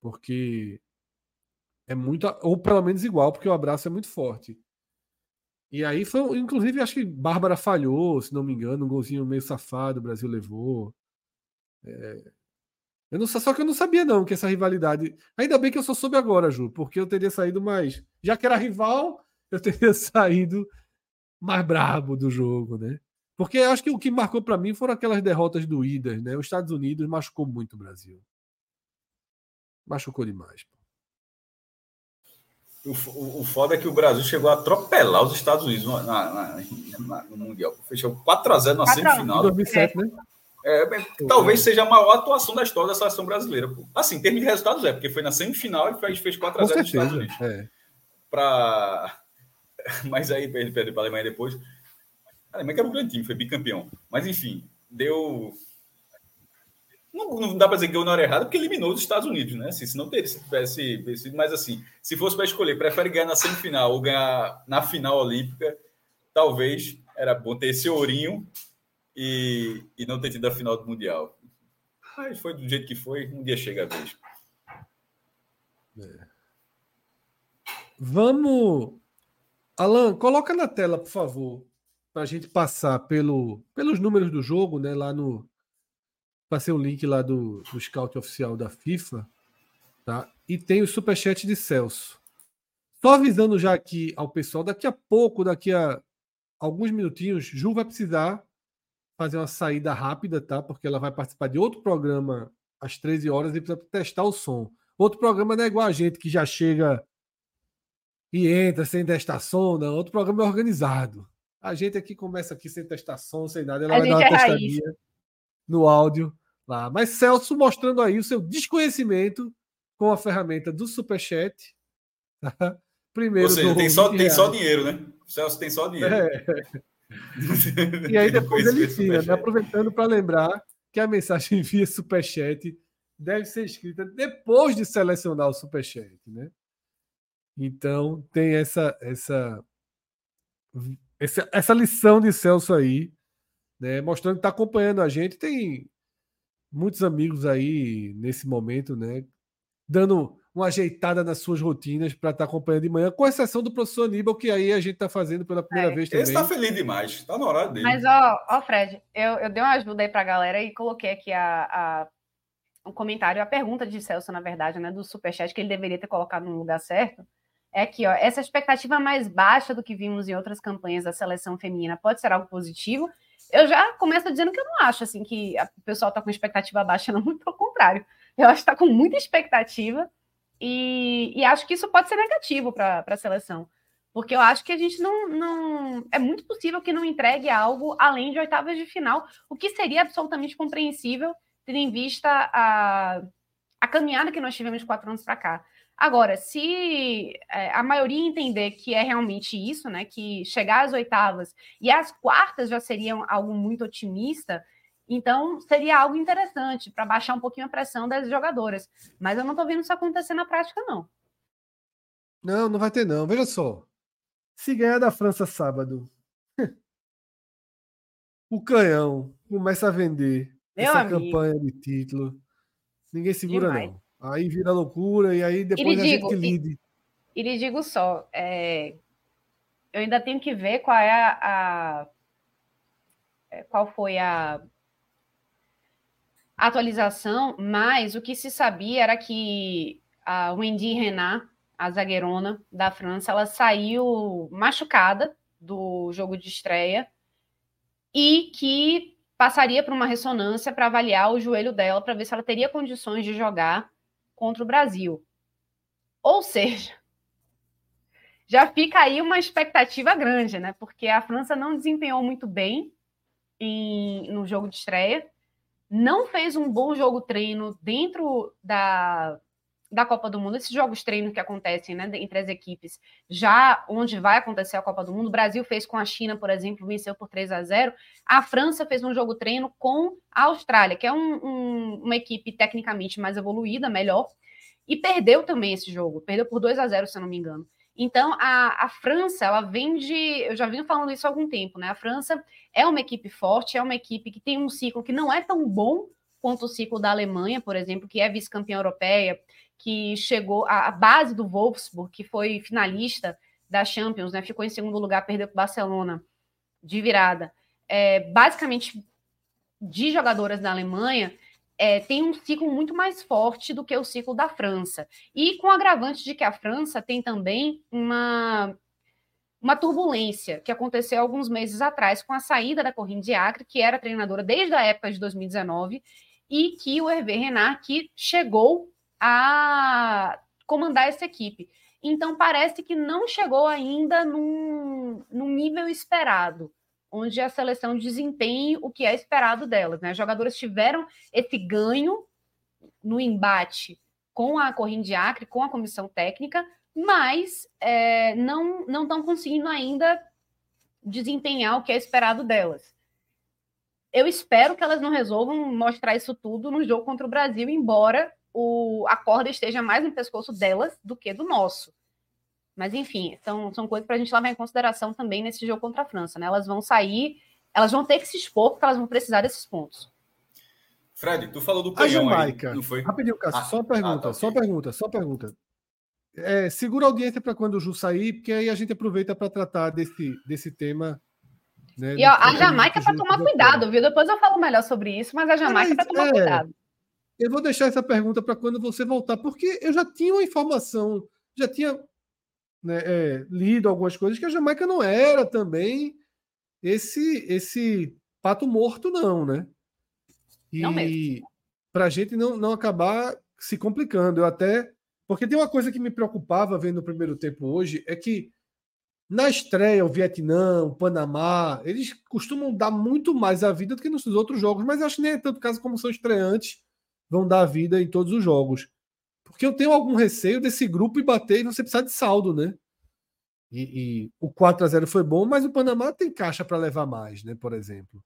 Porque é muito. Ou pelo menos igual, porque o abraço é muito forte. E aí foi, inclusive, acho que Bárbara falhou, se não me engano, um golzinho meio safado, o Brasil levou. É... Eu não, só que eu não sabia, não, que essa rivalidade. Ainda bem que eu só soube agora, Ju, porque eu teria saído mais. Já que era rival, eu teria saído mais brabo do jogo, né? Porque acho que o que marcou para mim foram aquelas derrotas doídas, né? Os Estados Unidos machucou muito o Brasil. Machucou demais. Pô. O, o, foda é que o Brasil chegou a atropelar os Estados Unidos na, na, na, no Mundial. Fechou 4x0 na semifinal. 2007, né? É, talvez seja a maior atuação da história da seleção brasileira. Assim, em termos de resultados, é, porque foi na semifinal e fez, fez 4x0 nos Estados Unidos. É. Pra... Mas aí perdeu para a Alemanha depois. A Alemanha que era um grande time, foi bicampeão. Mas enfim, deu não, não dá para dizer que ganhou na hora errada, porque eliminou os Estados Unidos, né? Assim, se não teria, se tivesse mas assim, se fosse para escolher, prefere ganhar na semifinal ou ganhar na final olímpica, talvez era bom ter esse ourinho e, e não ter tido a final do Mundial. Mas foi do jeito que foi, um dia chega a vez. É. Vamos. Alan, coloca na tela, por favor, para a gente passar pelo, pelos números do jogo, né? Lá no, Passei o link lá do, do scout oficial da FIFA, tá? E tem o superchat de Celso. Só avisando já aqui ao pessoal, daqui a pouco, daqui a alguns minutinhos, Ju vai precisar fazer uma saída rápida, tá? Porque ela vai participar de outro programa às 13 horas e precisa testar o som. Outro programa não é igual a gente que já chega e entra sem testar som, não. Outro programa é organizado. A gente aqui começa aqui sem testar som, sem nada. Ela a vai dar uma é testadinha. Raiz no áudio lá. Mas Celso mostrando aí o seu desconhecimento com a ferramenta do Superchat. Tá? Primeiro. Ou seja, tem só, tem só dinheiro, né? O Celso tem só dinheiro. É. e aí depois ele ensina, né? aproveitando para lembrar que a mensagem via Superchat deve ser escrita depois de selecionar o Superchat, né? Então tem essa, essa, essa, essa lição de Celso aí né, mostrando que está acompanhando a gente. Tem muitos amigos aí nesse momento, né, dando uma ajeitada nas suas rotinas para estar tá acompanhando de manhã, com exceção do professor Aníbal, que aí a gente está fazendo pela primeira é. vez também. Esse está feliz demais, está na hora dele. Mas, ó, ó Fred, eu, eu dei uma ajuda aí para a galera e coloquei aqui a, a, um comentário, a pergunta de Celso, na verdade, né, do Superchat, que ele deveria ter colocado no lugar certo. É que ó, essa expectativa mais baixa do que vimos em outras campanhas da seleção feminina pode ser algo positivo eu já começo dizendo que eu não acho assim que o pessoal está com expectativa baixa, não, muito pelo contrário. Eu acho que está com muita expectativa e, e, acho que isso pode ser negativo para a seleção. Porque eu acho que a gente não, não. É muito possível que não entregue algo além de oitavas de final, o que seria absolutamente compreensível, tendo em vista a, a caminhada que nós tivemos quatro anos para cá. Agora, se é, a maioria entender que é realmente isso, né, que chegar às oitavas e às quartas já seriam algo muito otimista, então seria algo interessante para baixar um pouquinho a pressão das jogadoras. Mas eu não estou vendo isso acontecer na prática, não. Não, não vai ter, não. Veja só. Se ganhar da França sábado, o canhão começa a vender Meu essa amigo. campanha de título. Ninguém segura, Demais. não. Aí vira loucura, e aí depois a digo, gente lide. E, e lhe digo só, é, eu ainda tenho que ver qual é a, a é, qual foi a atualização, mas o que se sabia era que a Wendy Renat, a zagueirona da França, ela saiu machucada do jogo de estreia e que passaria por uma ressonância para avaliar o joelho dela, para ver se ela teria condições de jogar contra o Brasil. Ou seja, já fica aí uma expectativa grande, né? Porque a França não desempenhou muito bem em, no jogo de estreia, não fez um bom jogo treino dentro da, da Copa do Mundo, esses jogos treino que acontecem né, entre as equipes, já onde vai acontecer a Copa do Mundo, o Brasil fez com a China, por exemplo, venceu por 3 a 0 a França fez um jogo treino com a Austrália, que é um, um, uma equipe tecnicamente mais evoluída, melhor, e perdeu também esse jogo, perdeu por 2 a 0 se eu não me engano. Então, a, a França, ela vem de. Eu já venho falando isso há algum tempo, né? A França é uma equipe forte, é uma equipe que tem um ciclo que não é tão bom quanto o ciclo da Alemanha, por exemplo, que é vice-campeã europeia, que chegou à base do Wolfsburg, que foi finalista da Champions, né? Ficou em segundo lugar, perdeu para o Barcelona de virada. É, basicamente, de jogadoras da Alemanha, é, tem um ciclo muito mais forte do que o ciclo da França. E com o agravante de que a França tem também uma, uma turbulência que aconteceu alguns meses atrás com a saída da Corrine Diacre, que era treinadora desde a época de 2019, e que o Hervé Renard que chegou a comandar essa equipe. Então parece que não chegou ainda num, num nível esperado onde a seleção desempenhe o que é esperado delas. Né? As jogadoras tiveram esse ganho no embate com a Corrine de Acre, com a comissão técnica, mas é, não não estão conseguindo ainda desempenhar o que é esperado delas. Eu espero que elas não resolvam mostrar isso tudo no jogo contra o Brasil, embora o, a corda esteja mais no pescoço delas do que do nosso. Mas, enfim, são, são coisas para a gente levar em consideração também nesse jogo contra a França. Né? Elas vão sair, elas vão ter que se expor, porque elas vão precisar desses pontos. Fred, tu falou do canhão a Jamaica, aí, não foi? Rapidinho, Cássio, ah, só uma pergunta, ah, tá, só uma pergunta, só pergunta. É, segura a audiência para quando o Ju sair, porque aí a gente aproveita para tratar desse, desse tema. Né, e ó, a Jamaica para tomar cuidado, viu? Depois eu falo melhor sobre isso, mas a Jamaica para tomar é, cuidado. Eu vou deixar essa pergunta para quando você voltar, porque eu já tinha uma informação, já tinha né, é, lido algumas coisas que a Jamaica não era também esse esse pato morto, não, né? E para a gente não, não acabar se complicando. Eu até. Porque tem uma coisa que me preocupava vendo o primeiro tempo hoje, é que na estreia, o Vietnã, o Panamá, eles costumam dar muito mais a vida do que nos outros jogos, mas acho que nem é tanto caso como são estreantes, vão dar vida em todos os jogos. Porque eu tenho algum receio desse grupo e bater e você precisar de saldo, né? E, e o 4 a 0 foi bom, mas o Panamá tem caixa para levar mais, né? Por exemplo.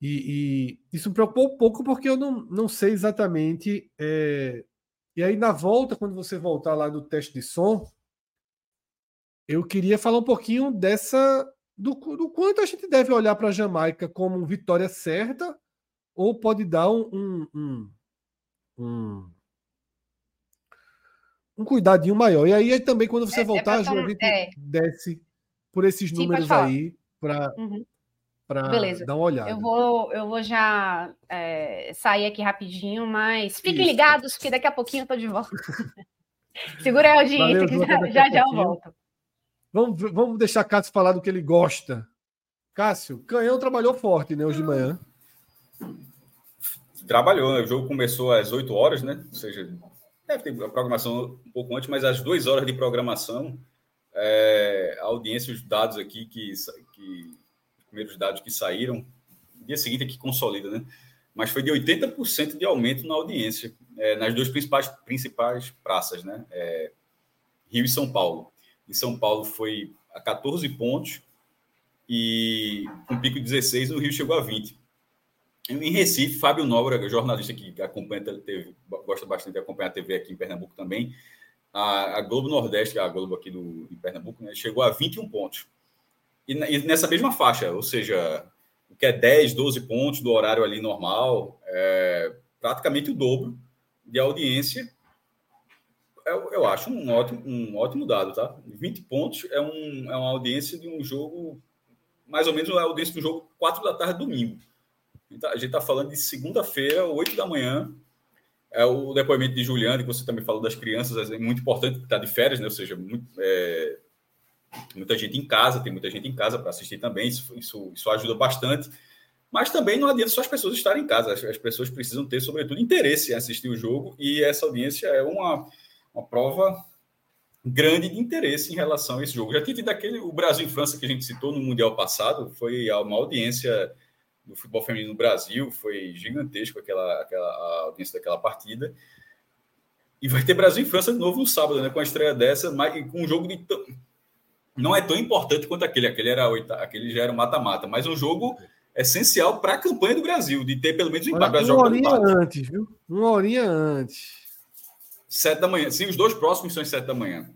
E, e, isso me preocupou um pouco porque eu não, não sei exatamente. É... E aí, na volta, quando você voltar lá do teste de som, eu queria falar um pouquinho dessa. Do, do quanto a gente deve olhar para a Jamaica como vitória certa ou pode dar um, um, um, um cuidadinho maior. E aí, também, quando você é, é voltar, é Ju, a gente desce por esses números aí para uhum. dar uma olhada. Eu vou, eu vou já é, sair aqui rapidinho, mas fiquem ligados, que daqui a pouquinho eu tô de volta. Segura a audiência, que já, já, já eu volto. Vamos, vamos deixar Cássio falar do que ele gosta. Cássio, Canhão trabalhou forte, né, hoje de manhã. Trabalhou, né? O jogo começou às 8 horas, né? Ou seja, Deve ter a programação um pouco antes, mas as duas horas de programação, é, a audiência, os dados aqui, que, que os primeiros dados que saíram, dia seguinte aqui consolida, né? Mas foi de 80% de aumento na audiência, é, nas duas principais, principais praças, né? É, Rio e São Paulo. Em São Paulo foi a 14 pontos e um pico de 16, no Rio chegou a 20. Em Recife, Fábio Nóbrega, jornalista que acompanha TV, gosta bastante de acompanhar a TV aqui em Pernambuco também. A, a Globo Nordeste, a Globo aqui do, Pernambuco, né, chegou a 21 pontos. E, e, nessa mesma faixa, ou seja, o que é 10, 12 pontos do horário ali normal, é praticamente o dobro de audiência. Eu, eu acho um ótimo, um ótimo dado, tá? 20 pontos é, um, é uma audiência de um jogo, mais ou menos a audiência de um jogo 4 da tarde domingo. Então, a gente está falando de segunda-feira, 8 da manhã. É o depoimento de Juliana, que você também falou das crianças, é muito importante, está de férias, né? ou seja, muito, é, muita gente em casa, tem muita gente em casa para assistir também, isso, isso, isso ajuda bastante. Mas também não adianta só as pessoas estarem em casa, as, as pessoas precisam ter, sobretudo, interesse em assistir o jogo, e essa audiência é uma, uma prova grande de interesse em relação a esse jogo. Já tive daquele o Brasil e França que a gente citou no Mundial passado, foi uma audiência do futebol feminino no Brasil, foi gigantesco aquela, aquela audiência daquela partida. E vai ter Brasil e França de novo no sábado, né? Com a estreia dessa, mas com um jogo de não é tão importante quanto aquele, aquele era oita, aquele já era mata-mata, mas um jogo essencial para a campanha do Brasil, de ter pelo menos um empate. Uma horinha antes, viu? Uma horinha antes. Sete da manhã. Sim, os dois próximos são às sete da manhã.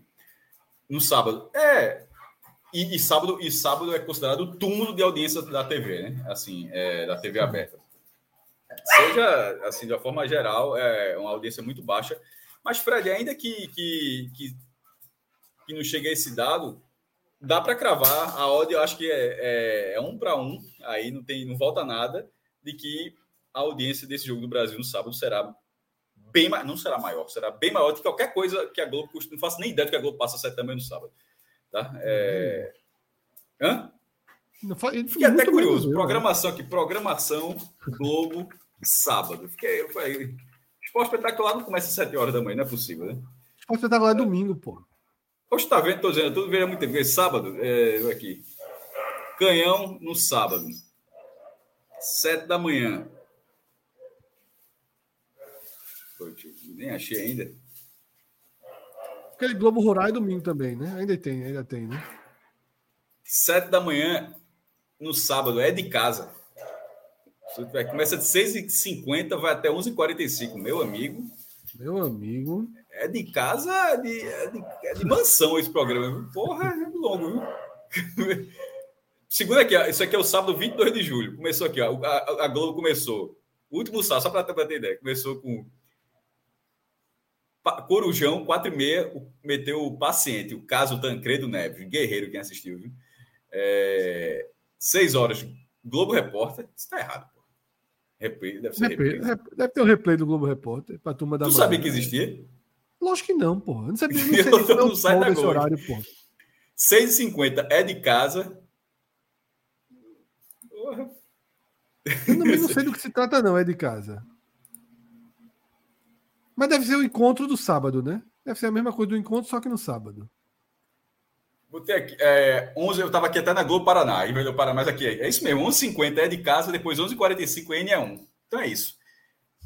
No sábado. É. E, e, sábado, e sábado é considerado o túmulo de audiência da TV, né? Assim, é, da TV aberta. Seja, assim, de uma forma geral, é uma audiência muito baixa. Mas, Fred, ainda que, que, que, que não chegue a esse dado, dá para cravar. A odd, eu acho que é, é, é um para um, aí não, tem, não volta nada, de que a audiência desse jogo do Brasil no sábado será bem não será maior, será bem maior do que qualquer coisa que a Globo custa. Não faço nem ideia do que a Globo passa sete também no sábado. Tá? É... Hã? Fiquei até curioso. programação aqui, programação Globo sábado. Fiquei, eu falei, esporte espetacular não começa às 7 horas da manhã, não é possível, né? Esporte espetacular é domingo, pô. Hoje tá vendo, tô dizendo, tudo veio muito tempo. Sábado, é, aqui. Canhão no sábado. Sete da manhã. nem achei ainda. Aquele Globo Rural é domingo também, né? Ainda tem, ainda tem, né? Sete da manhã no sábado, é de casa. Começa de 6h50, vai até 11h45, meu amigo. Meu amigo. É de casa, é de, é de, é de mansão esse programa. Porra, é longo, viu? Segunda aqui, isso aqui é o sábado 22 de julho. Começou aqui, ó, a, a Globo começou. O último sábado, só para ter ideia, começou com Corujão, 4 e meia, meteu o paciente, o caso Tancredo Neves, guerreiro quem assistiu, viu? É, 6 horas, Globo Repórter. Isso tá errado, pô. Replay, deve ser replay. replay. Deve ter o replay do Globo Repórter pra turma da Tu sabia que existia? Lógico que não, pô. Não sabia, não sei eu não, não sai desse horário, pô. 6h50 é de casa. Porra. Eu não, não sei do que se trata, não, é de casa. Mas deve ser o encontro do sábado, né? Deve ser a mesma coisa do encontro, só que no sábado. Botei aqui, é, 11, eu estava aqui até na Globo Paraná, e veio Paraná, mas aqui é isso mesmo, 11h50 é de casa, depois 11h45 N é 1. Então é isso.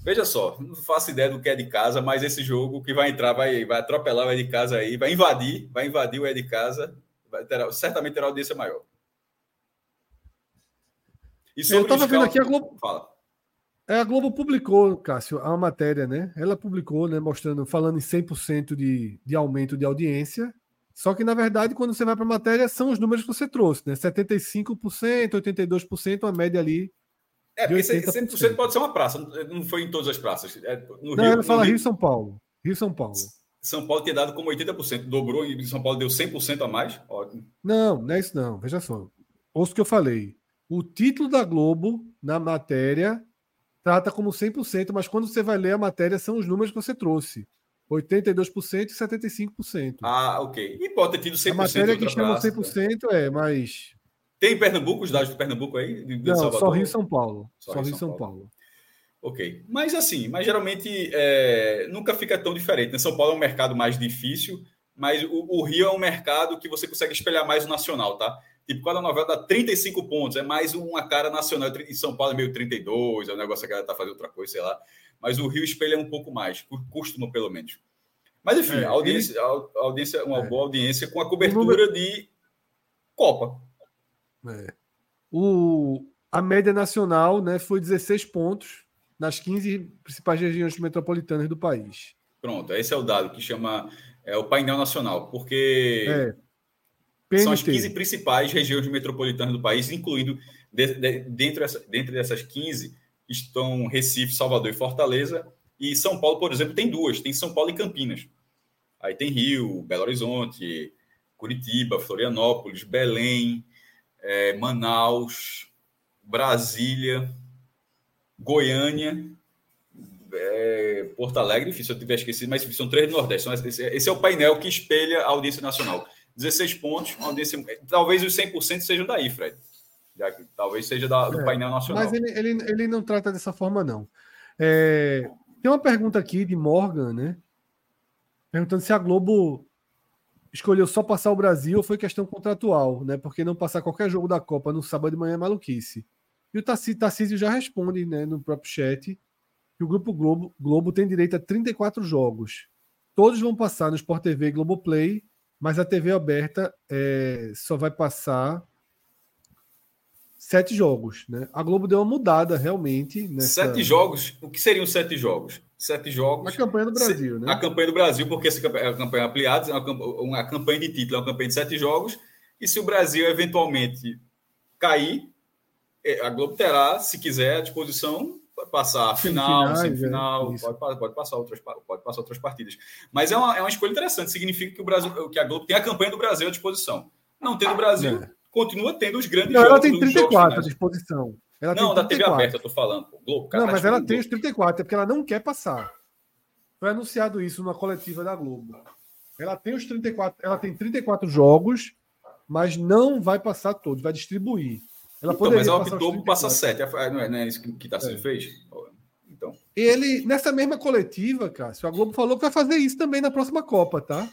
Veja só, não faço ideia do que é de casa, mas esse jogo que vai entrar, vai, vai atropelar o é de casa aí, vai invadir, vai invadir o é de casa, vai certamente terá audiência maior. Eu estava vendo aqui a Globo. Fala. É, a Globo publicou, Cássio, a matéria, né? Ela publicou, né, mostrando, falando em 100% de, de aumento de audiência. Só que, na verdade, quando você vai para a matéria, são os números que você trouxe, né? 75%, 82%, a média ali. É, porque 100% pode ser uma praça, não foi em todas as praças. É, no não, Rio, ela fala Rio, Rio São Paulo. Rio São Paulo. São Paulo tinha dado como 80%, dobrou e São Paulo deu 100% a mais. Ótimo. Não, não é isso não. Veja só. Ouça o que eu falei. O título da Globo na matéria trata como 100%, mas quando você vai ler a matéria, são os números que você trouxe. 82% e 75%. Ah, ok. E pode ter tido 100%. A matéria que chama 100% é, mas... Tem Pernambuco, os dados do Pernambuco aí? De, Não, Salvador? só Rio e São Paulo. Só, só Rio e São, São Paulo. Paulo. Ok. Mas assim, mas geralmente é, nunca fica tão diferente. Né? São Paulo é um mercado mais difícil, mas o, o Rio é um mercado que você consegue espelhar mais o nacional, tá? Tipo, quando a novela dá 35 pontos, é mais uma cara nacional. Em São Paulo é meio 32, é um negócio que ela tá fazendo outra coisa, sei lá. Mas o Rio espelha um pouco mais, costuma pelo menos. Mas enfim, é, a audiência, a audiência uma é. boa audiência com a cobertura de Copa. É. O, a média nacional né, foi 16 pontos nas 15 principais regiões metropolitanas do país. Pronto, esse é o dado que chama é, o painel nacional, porque é. PNT. São as 15 principais regiões metropolitanas do país, incluindo de, de, dentro, essa, dentro dessas 15 estão Recife, Salvador e Fortaleza. E São Paulo, por exemplo, tem duas: tem São Paulo e Campinas. Aí tem Rio, Belo Horizonte, Curitiba, Florianópolis, Belém, é, Manaus, Brasília, Goiânia, é, Porto Alegre, enfim, se eu tiver esquecido, mas são três do Nordeste. Esse, esse é o painel que espelha a audiência nacional. 16 pontos, uma audiência. Talvez os 100% sejam daí, Fred. Já que talvez seja da, do é, painel nacional. Mas ele, ele, ele não trata dessa forma, não. É, tem uma pergunta aqui de Morgan, né? Perguntando se a Globo escolheu só passar o Brasil ou foi questão contratual, né? Porque não passar qualquer jogo da Copa no sábado de manhã é maluquice. E o Tarcísio já responde, né, no próprio chat, que o Grupo Globo, Globo tem direito a 34 jogos. Todos vão passar no Sport TV e Globoplay, mas a TV aberta é, só vai passar sete jogos, né? A Globo deu uma mudada realmente. Nessa... Sete jogos? O que seriam sete jogos? Sete jogos. A campanha do Brasil, né? A campanha do Brasil, porque essa campanha, é a campanha ampliada, é uma campanha de título, é uma campanha de sete jogos. E se o Brasil eventualmente cair, é, a Globo terá, se quiser, à disposição passar final, semifinal, é, pode, pode, passar outras, pode passar outras partidas. Mas é uma, é uma escolha interessante, significa que o Brasil, que a Globo tem a campanha do Brasil à disposição. Não tendo o Brasil, é continua tendo os grandes não, jogos. Ela tem 34 à disposição. Ela não, da TV aberta, eu tô falando. Globo, não, mas ela tem os 34, é porque ela não quer passar. Foi anunciado isso numa coletiva da Globo. Ela tem os 34, ela tem 34 jogos, mas não vai passar todos, vai distribuir. Ela então, mas ela optou por passar 7. Não é, não é isso que Tarcísio é. fez? Então. Ele, nessa mesma coletiva, Cássio, a Globo falou que vai fazer isso também na próxima Copa, tá?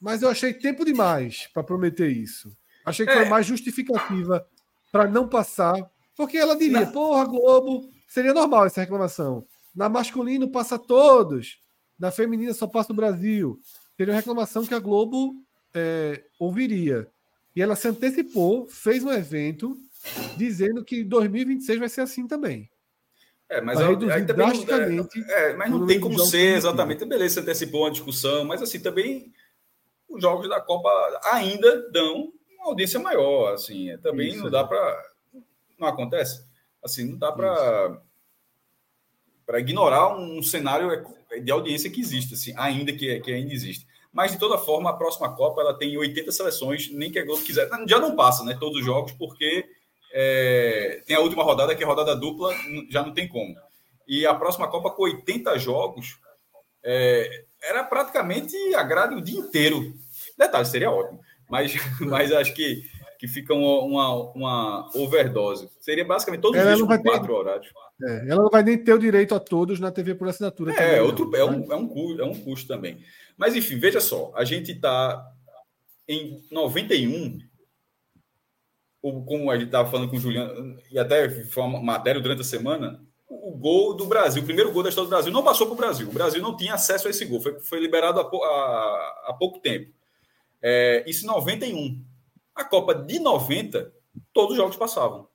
Mas eu achei tempo demais para prometer isso. Achei que é. foi mais justificativa para não passar. Porque ela diria, Na... porra, Globo, seria normal essa reclamação. Na masculino passa todos, na feminina só passa o Brasil. Seria uma reclamação que a Globo é, ouviria. E ela se antecipou, fez um evento dizendo que 2026 vai ser assim também. É, mas, eu, aí drasticamente é, é, mas não tem como ser exatamente. Beleza, você antecipou uma discussão, mas assim, também os jogos da Copa ainda dão uma audiência maior, assim, é, também Isso, não dá para não acontece, assim, não dá para para ignorar um cenário de audiência que existe, assim, ainda que, que ainda existe. Mas de toda forma, a próxima Copa ela tem 80 seleções, nem que a Globo quiser, já não passa, né, todos os jogos, porque é, tem a última rodada que é a rodada dupla, já não tem como. E a próxima Copa com 80 jogos, é, era praticamente a grade o dia inteiro. Detalhe, seria ótimo. Mas, mas acho que, que fica uma, uma, overdose. Seria basicamente todos os dias com quatro ter... horários. É, ela não vai nem ter o direito a todos na TV por assinatura. É, também, outro, é, um, é, um custo, é um custo também. Mas, enfim, veja só. A gente está em 91, como a gente estava falando com o Juliano, e até foi uma matéria durante a semana, o gol do Brasil, o primeiro gol da história do Brasil, não passou para o Brasil. O Brasil não tinha acesso a esse gol, foi, foi liberado há, há, há pouco tempo. É, isso em 91. A Copa de 90, todos os jogos passavam.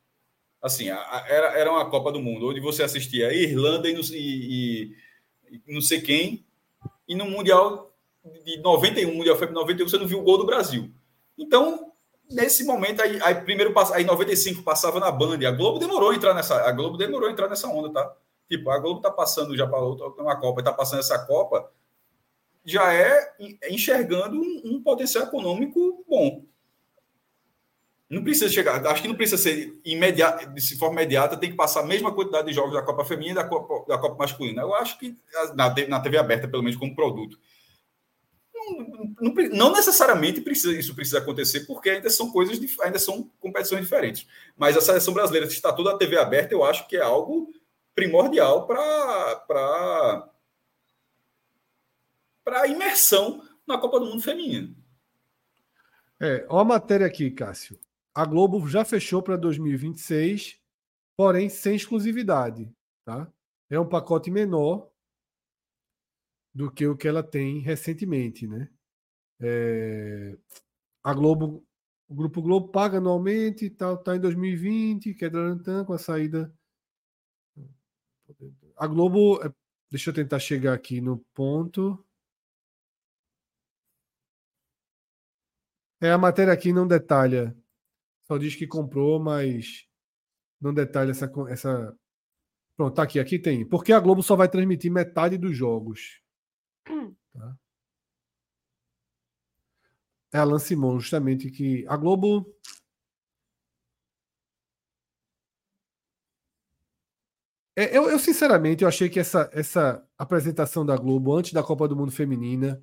Assim, a, a, era, era uma Copa do Mundo, onde você assistia Irlanda e, e, e, não sei quem, e no Mundial de 91, Mundial foi 91, você não viu o gol do Brasil. Então, nesse momento aí, aí primeiro aí 95 passava na Band, a Globo demorou a entrar nessa, a Globo demorou a entrar nessa onda, tá? Tipo, a Globo tá passando já para uma Copa, tá passando essa Copa, já é enxergando um, um potencial econômico bom. Não precisa chegar, acho que não precisa ser imediato, de forma imediata, tem que passar a mesma quantidade de jogos da Copa Feminina e da Copa, da Copa Masculina. Eu acho que na, na TV aberta, pelo menos como produto, não, não, necessariamente precisa, isso precisa acontecer, porque ainda são coisas, ainda são competições diferentes. Mas a seleção brasileira, está toda a TV aberta, eu acho que é algo primordial para para imersão na Copa do Mundo Feminino. É, ó a matéria aqui, Cássio. A Globo já fechou para 2026, porém sem exclusividade, tá? É um pacote menor, do que o que ela tem recentemente, né? É, a Globo, o Grupo Globo paga anualmente, tal, tá, tá em 2020, que é com a saída. A Globo, é, deixa eu tentar chegar aqui no ponto. É a matéria aqui não detalha, só diz que comprou, mas não detalha essa essa. Pronto, tá aqui, aqui tem. Porque a Globo só vai transmitir metade dos jogos. Tá? É Alan Simon, justamente, que a Globo. É, eu, eu, sinceramente, eu achei que essa, essa apresentação da Globo antes da Copa do Mundo Feminina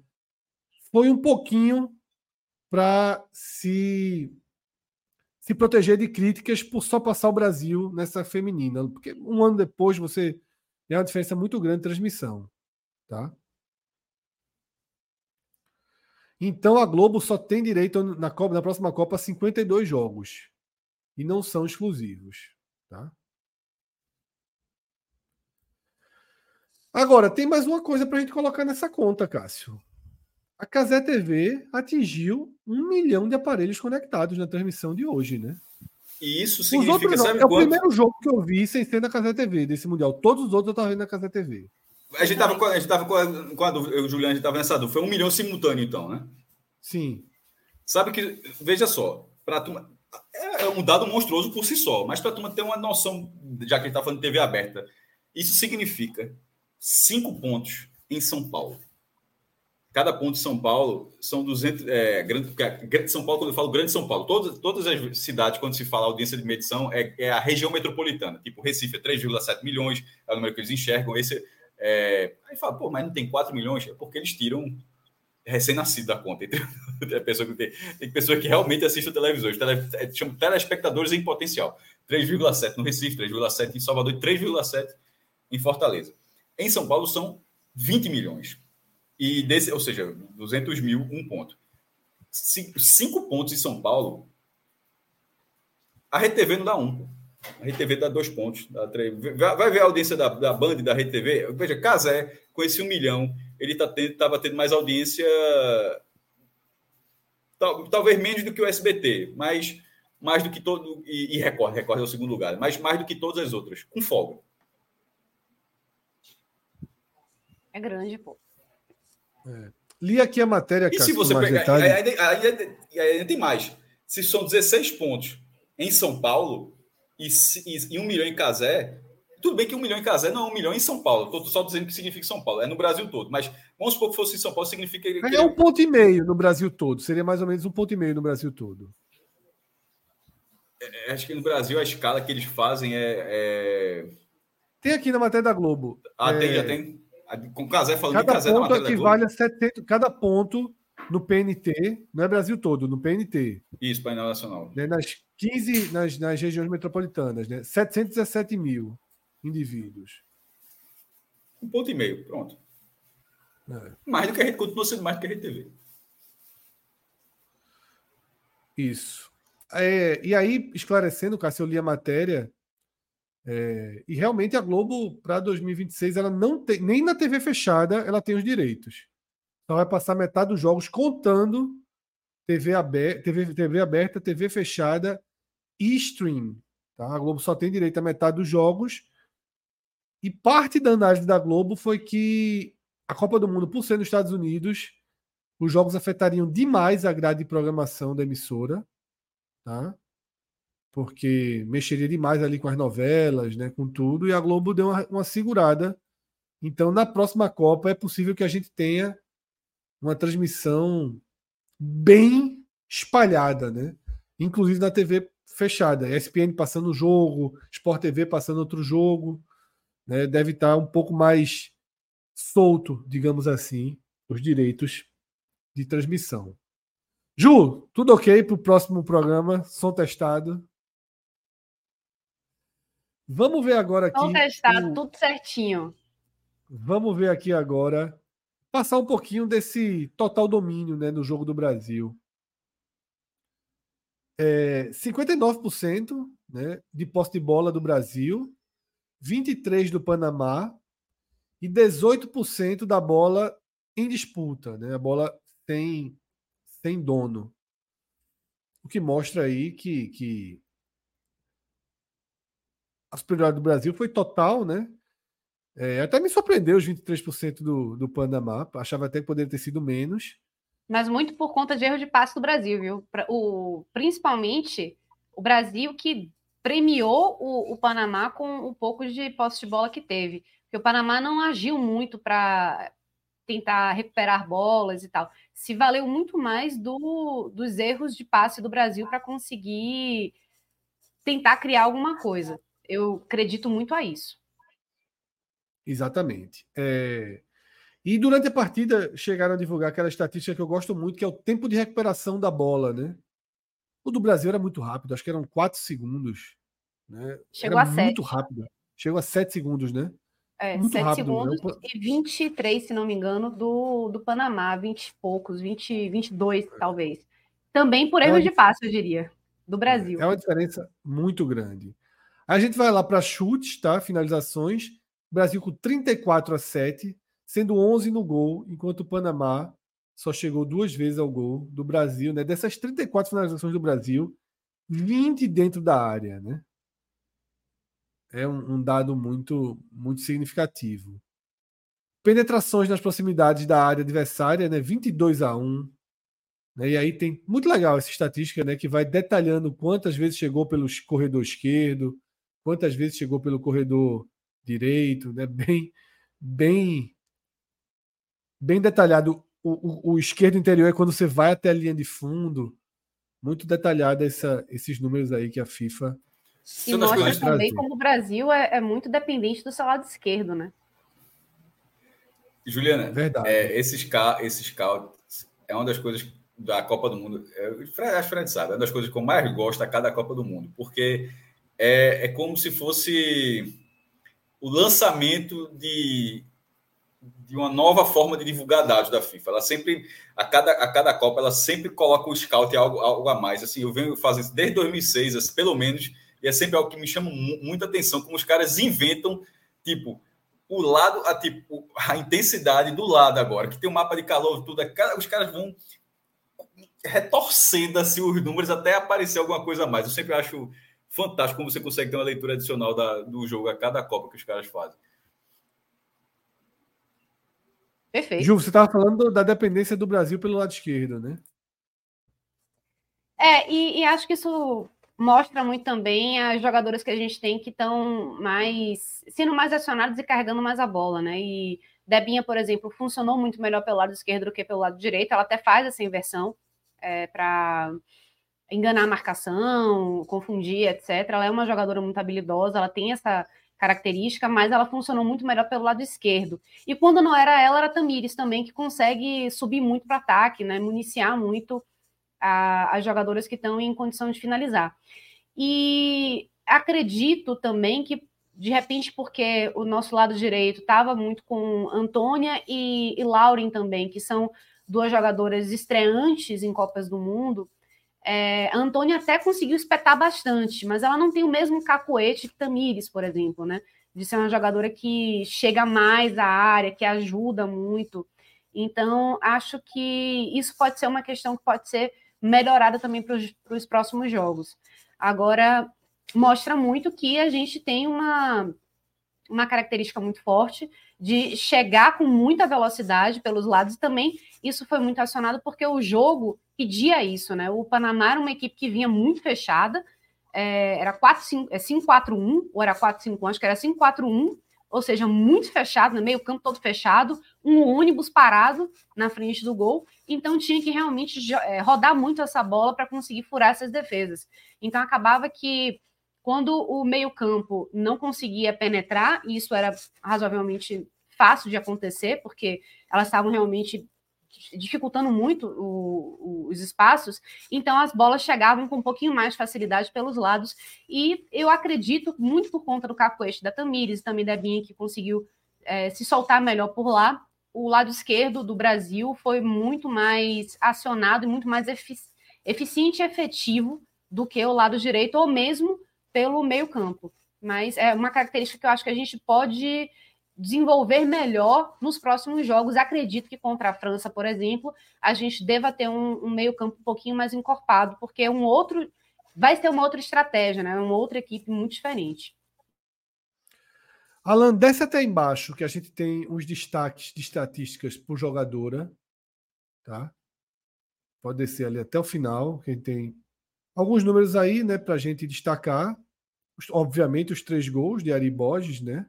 foi um pouquinho para se se proteger de críticas por só passar o Brasil nessa feminina. Porque um ano depois você tem uma diferença muito grande de transmissão. Tá? Então a Globo só tem direito na, Copa, na próxima Copa a 52 jogos. E não são exclusivos. Tá? Agora, tem mais uma coisa para a gente colocar nessa conta, Cássio. A Casé TV atingiu um milhão de aparelhos conectados na transmissão de hoje, né? E isso significa, outros, sabe É quanto? o primeiro jogo que eu vi sem ser na Casé TV, desse Mundial. Todos os outros eu estava vendo na Casé TV. A gente estava com, a, gente tava com, a, com a dúvida, eu, Juliano, a gente estava nessa dúvida. Foi um milhão simultâneo, então, né? Sim. Sabe que, veja só, para tu, é um dado monstruoso por si só, mas para a turma ter uma noção, já que a gente está falando de TV aberta, isso significa cinco pontos em São Paulo. Cada ponto de São Paulo são 200. É, grande, São Paulo, quando eu falo Grande São Paulo, todas, todas as cidades, quando se fala audiência de medição, é, é a região metropolitana. Tipo, Recife é 3,7 milhões, é o número que eles enxergam. Esse, é... Aí fala, pô, mas não tem 4 milhões? É porque eles tiram recém-nascido da conta. Tem, pessoa que tem, tem pessoa que realmente assiste a televisão. Tele, é, chama telespectadores em potencial. 3,7 no Recife, 3,7 em Salvador e 3,7 em Fortaleza. Em São Paulo são 20 milhões. E desse, ou seja, 200 mil, um ponto. Cinco pontos em São Paulo, a RTV não dá um. A RTV dá dois pontos. Dá três. Vai ver a audiência da, da Band da RTV. Veja, Casé, com esse um milhão, ele estava tá tendo, tendo mais audiência, tal, talvez menos do que o SBT, mas mais do que todo. E, e Record, Record é o segundo lugar, mas mais do que todas as outras, com folga. É grande, pô. É. Li aqui a matéria. E se você pegar. Aí, ainda tem mais. Se são 16 pontos em São Paulo e, e, e um milhão em Casé, tudo bem que um milhão em Casé não é um milhão em São Paulo. Estou só dizendo que significa São Paulo. É no Brasil todo. Mas vamos supor que fosse em São Paulo, significa. Que... É um ponto e meio no Brasil todo. Seria mais ou menos um ponto e meio no Brasil todo. É, acho que no Brasil a escala que eles fazem é. é... Tem aqui na matéria da Globo. Ah, é... tem, já tem. Com o Casé falando cada de Casé ponto equivale a 70, cada ponto no PNT, não é Brasil todo, no PNT. Isso, painel nacional. Né, nas 15, nas, nas regiões metropolitanas, né? 717 mil indivíduos. Um ponto e meio, pronto. É. Mais do que a gente continua sendo mais do que a Rede TV. Isso. É, e aí, esclarecendo, Cássio, eu li a matéria, é, e realmente a Globo, para 2026, ela não tem, nem na TV fechada, ela tem os direitos. Então vai passar metade dos jogos contando TV aberta, TV, TV aberta, TV fechada e stream. Tá? A Globo só tem direito a metade dos jogos. E parte da análise da Globo foi que a Copa do Mundo, por ser nos Estados Unidos, os jogos afetariam demais a grade de programação da emissora. Tá? Porque mexeria demais ali com as novelas, né, com tudo, e a Globo deu uma, uma segurada. Então, na próxima Copa, é possível que a gente tenha uma transmissão bem espalhada, né? Inclusive na TV fechada. ESPN passando o jogo, Sport TV passando outro jogo. Né? Deve estar um pouco mais solto, digamos assim, os direitos de transmissão. Ju, tudo ok para o próximo programa? Som testado? Vamos ver agora aqui. Vamos testar o... tudo certinho. Vamos ver aqui agora. Passar um pouquinho desse total domínio né, no jogo do Brasil. É, 59% né, de posse de bola do Brasil, 23% do Panamá e 18% da bola em disputa, né, a bola sem, sem dono. O que mostra aí que, que a superioridade do Brasil foi total, né? É, até me surpreendeu os 23% do, do Panamá. Achava até que poderia ter sido menos. Mas muito por conta de erro de passe do Brasil, viu? O, principalmente o Brasil que premiou o, o Panamá com o pouco de posse de bola que teve. Porque o Panamá não agiu muito para tentar recuperar bolas e tal. Se valeu muito mais do, dos erros de passe do Brasil para conseguir tentar criar alguma coisa eu acredito muito a isso. Exatamente. É... E durante a partida chegaram a divulgar aquela estatística que eu gosto muito, que é o tempo de recuperação da bola, né? O do Brasil era muito rápido, acho que eram 4 segundos. Né? Chegou era a 7. Muito rápido. Chegou a 7 segundos, né? É, muito 7 rápido, né? segundos né? e 23, se não me engano, do, do Panamá, 20 e poucos, 20, 22 talvez. Também por erro é de passe, eu diria, do Brasil. É uma diferença muito grande. A gente vai lá para chutes, tá? Finalizações. Brasil com 34 a 7, sendo 11 no gol, enquanto o Panamá só chegou duas vezes ao gol do Brasil, né? Dessas 34 finalizações do Brasil, 20 dentro da área, né? É um, um dado muito, muito significativo. Penetrações nas proximidades da área adversária, né? 22 a 1. Né? E aí tem muito legal essa estatística, né? Que vai detalhando quantas vezes chegou pelo corredor esquerdo, quantas vezes chegou pelo corredor direito, né? Bem, bem, bem detalhado o, o, o, esquerdo interior é quando você vai até a linha de fundo. Muito detalhada essa, esses números aí que a FIFA. E mostra também como o Brasil é, é, muito dependente do seu lado esquerdo, né? Juliana, Verdade. É, esses, esses scouts é uma das coisas da Copa do Mundo. É, acho que Fred sabe, é uma das coisas que eu mais gosto a cada Copa do Mundo, porque é, é como se fosse o lançamento de de uma nova forma de divulgar dados da FIFA. Ela sempre, a cada, a cada Copa, ela sempre coloca o scout algo, algo a mais. Assim, eu venho fazendo isso desde 2006, assim, pelo menos, e é sempre algo que me chama muita atenção, como os caras inventam, tipo, o lado, a, tipo, a intensidade do lado agora, que tem um mapa de calor, tudo, é os caras vão retorcendo assim, os números até aparecer alguma coisa a mais. Eu sempre acho fantástico como você consegue ter uma leitura adicional da, do jogo a cada Copa que os caras fazem. Perfeito. Ju, você estava falando da dependência do Brasil pelo lado esquerdo, né? É, e, e, acho que isso mostra muito também as jogadoras que a gente tem que estão mais sendo mais acionadas e carregando mais a bola, né? E Debinha, por exemplo, funcionou muito melhor pelo lado esquerdo do que pelo lado direito. Ela até faz essa inversão é, para enganar a marcação, confundir, etc. Ela é uma jogadora muito habilidosa, ela tem essa característica, mas ela funcionou muito melhor pelo lado esquerdo. E quando não era ela, era Tamires também, que consegue subir muito para ataque, né, municiar muito as jogadoras que estão em condição de finalizar. E acredito também que, de repente, porque o nosso lado direito estava muito com Antônia e, e Lauren também, que são duas jogadoras estreantes em Copas do Mundo, é, a Antônia até conseguiu espetar bastante, mas ela não tem o mesmo cacoete que Tamires, por exemplo, né? De ser uma jogadora que chega mais à área, que ajuda muito. Então, acho que isso pode ser uma questão que pode ser melhorada também para os próximos jogos. Agora, mostra muito que a gente tem uma, uma característica muito forte de chegar com muita velocidade pelos lados e também isso foi muito acionado porque o jogo pedia isso, né? O Panamá era uma equipe que vinha muito fechada, é, era 5-4-1 é, ou era 4-5-1, acho que era 5-4-1, ou seja, muito fechado, né? meio campo todo fechado, um ônibus parado na frente do gol, então tinha que realmente é, rodar muito essa bola para conseguir furar essas defesas. Então acabava que quando o meio campo não conseguia penetrar, e isso era razoavelmente fácil de acontecer, porque elas estavam realmente dificultando muito o, o, os espaços, então as bolas chegavam com um pouquinho mais de facilidade pelos lados, e eu acredito, muito por conta do cacoete da Tamires e também da Binha, que conseguiu é, se soltar melhor por lá, o lado esquerdo do Brasil foi muito mais acionado e muito mais efici eficiente e efetivo do que o lado direito, ou mesmo pelo meio campo. Mas é uma característica que eu acho que a gente pode desenvolver melhor nos próximos jogos. Acredito que contra a França, por exemplo, a gente deva ter um, um meio-campo um pouquinho mais encorpado, porque é um outro. Vai ser uma outra estratégia, né? Uma outra equipe muito diferente. Alan, desce até embaixo que a gente tem os destaques de estatísticas por jogadora. Tá? Pode descer ali até o final, que a gente tem alguns números aí, né, para a gente destacar. Obviamente, os três gols de Ari Borges, né?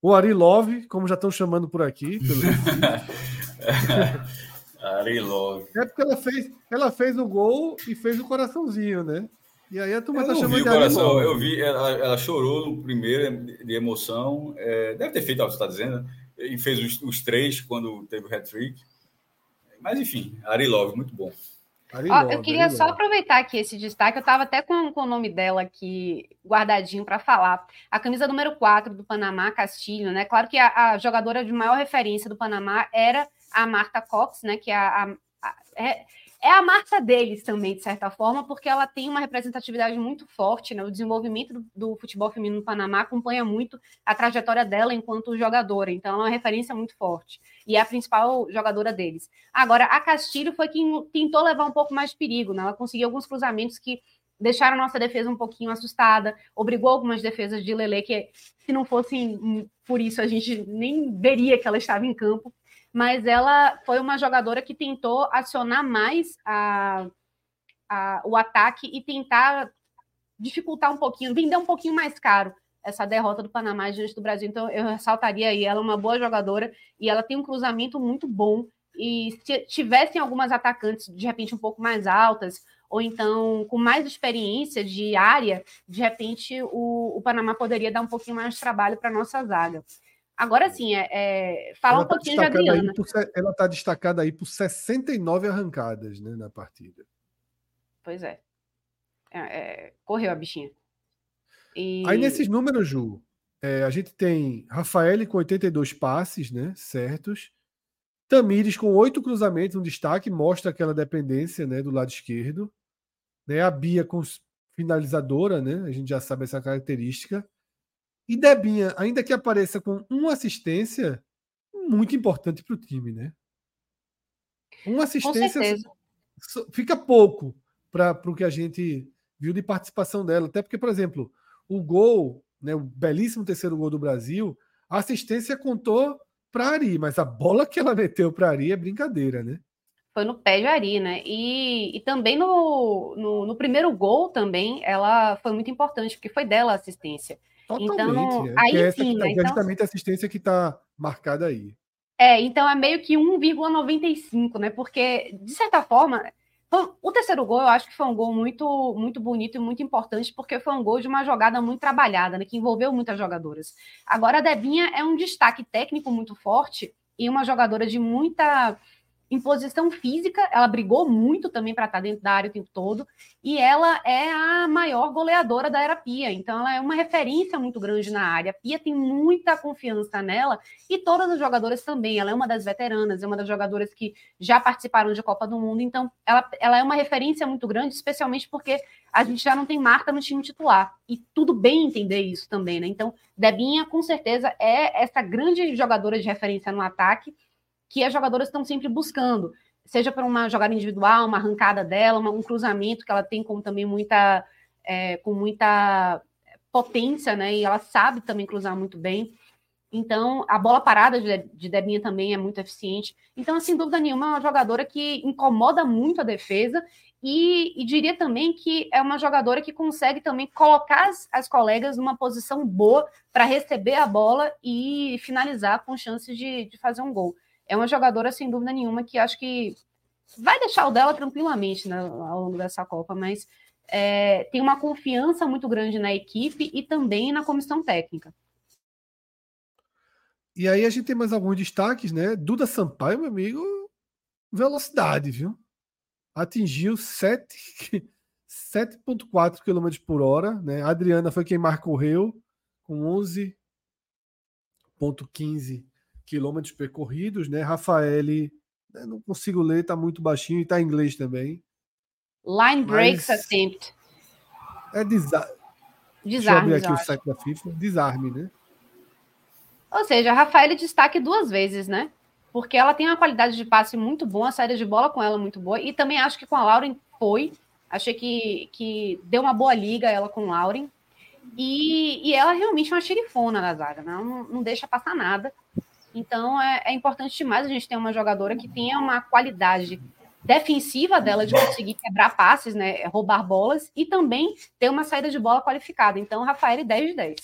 O Ari Love, como já estão chamando por aqui. Pelo... Ari Love. É porque ela fez, ela fez o gol e fez o coraçãozinho, né? E aí a turma eu tá chamando de coração, Love. Eu vi, ela, ela, chorou no primeiro de emoção. É, deve ter feito o que você está dizendo, né? E fez os, os, três quando teve o hat-trick. Mas enfim, Ari Love, muito bom. Ó, eu queria só aproveitar aqui esse destaque. Eu estava até com, com, o nome dela aqui guardadinho para falar. A camisa número 4 do Panamá, Castilho, né? Claro que a, a, jogadora de maior referência do Panamá era a Marta Cox, né? Que é a, a, é, é a marca deles também, de certa forma, porque ela tem uma representatividade muito forte, né? O desenvolvimento do, do, futebol feminino no Panamá acompanha muito a trajetória dela enquanto jogadora, então é uma referência muito forte. E é a principal jogadora deles. Agora, a Castilho foi quem tentou levar um pouco mais de perigo, né? Ela conseguiu alguns cruzamentos que deixaram nossa defesa um pouquinho assustada, obrigou algumas defesas de Lele que se não fossem por isso a gente nem veria que ela estava em campo mas ela foi uma jogadora que tentou acionar mais a, a, o ataque e tentar dificultar um pouquinho, vender um pouquinho mais caro essa derrota do Panamá diante do Brasil. Então, eu ressaltaria aí, ela é uma boa jogadora e ela tem um cruzamento muito bom. E se tivessem algumas atacantes, de repente, um pouco mais altas, ou então com mais experiência de área, de repente o, o Panamá poderia dar um pouquinho mais de trabalho para a nossa zaga. Agora sim, é, é um tá pouquinho de Adriana. Por, ela está destacada aí por 69 arrancadas né, na partida. Pois é. é, é correu a bichinha. E... Aí nesses números, Ju, é, a gente tem Rafael com 82 passes né, certos. Tamires com oito cruzamentos, um destaque, mostra aquela dependência né, do lado esquerdo. Né, a Bia com finalizadora, né, a gente já sabe essa característica. E Debinha, ainda que apareça com uma assistência, muito importante para o time, né? Uma assistência fica pouco para o que a gente viu de participação dela. Até porque, por exemplo, o gol, né, o belíssimo terceiro gol do Brasil, a assistência contou para Ari, mas a bola que ela meteu para Ari é brincadeira, né? Foi no pé de Ari, né? E, e também no, no, no primeiro gol também, ela foi muito importante, porque foi dela a assistência. Totalmente. Então, é. aí é sim, tá, então, justamente a assistência que está marcada aí. É, então é meio que 1,95, né? Porque, de certa forma, o terceiro gol eu acho que foi um gol muito, muito bonito e muito importante, porque foi um gol de uma jogada muito trabalhada, né? Que envolveu muitas jogadoras. Agora, a Debinha é um destaque técnico muito forte e uma jogadora de muita em posição física, ela brigou muito também para estar tá dentro da área o tempo todo, e ela é a maior goleadora da era Pia, então ela é uma referência muito grande na área. A Pia tem muita confiança nela, e todas as jogadoras também. Ela é uma das veteranas, é uma das jogadoras que já participaram de Copa do Mundo, então ela, ela é uma referência muito grande, especialmente porque a gente já não tem Marta no time titular, e tudo bem entender isso também, né? Então, Debinha, com certeza, é essa grande jogadora de referência no ataque, que as jogadoras estão sempre buscando, seja por uma jogada individual, uma arrancada dela, uma, um cruzamento que ela tem com também muita, é, com muita potência, né? E ela sabe também cruzar muito bem. Então, a bola parada de, de Debinha também é muito eficiente. Então, sem dúvida nenhuma, é uma jogadora que incomoda muito a defesa e, e, diria também que é uma jogadora que consegue também colocar as, as colegas numa posição boa para receber a bola e finalizar com chances de, de fazer um gol é uma jogadora, sem dúvida nenhuma, que acho que vai deixar o dela tranquilamente né, ao longo dessa Copa, mas é, tem uma confiança muito grande na equipe e também na comissão técnica. E aí a gente tem mais alguns destaques, né? Duda Sampaio, meu amigo, velocidade, viu? Atingiu 7,4 km por hora, né? A Adriana foi quem mais correu, com 11,15 quilômetros percorridos, né? Rafael, né, não consigo ler, tá muito baixinho e tá em inglês também. Line breaks attempt. É desa... desarme. Deixa eu abrir aqui o site da FIFA. Desarme, né? Ou seja, a Rafael destaque duas vezes, né? Porque ela tem uma qualidade de passe muito boa, a saída de bola com ela muito boa. E também acho que com a Lauren foi. Achei que, que deu uma boa liga ela com Lauren. E, e ela realmente é uma xerifona na zaga, né? não, não deixa passar nada. Então é, é, importante demais a gente ter uma jogadora que tenha uma qualidade defensiva dela de conseguir quebrar passes, né, roubar bolas e também ter uma saída de bola qualificada. Então, Rafael, 10 de 10.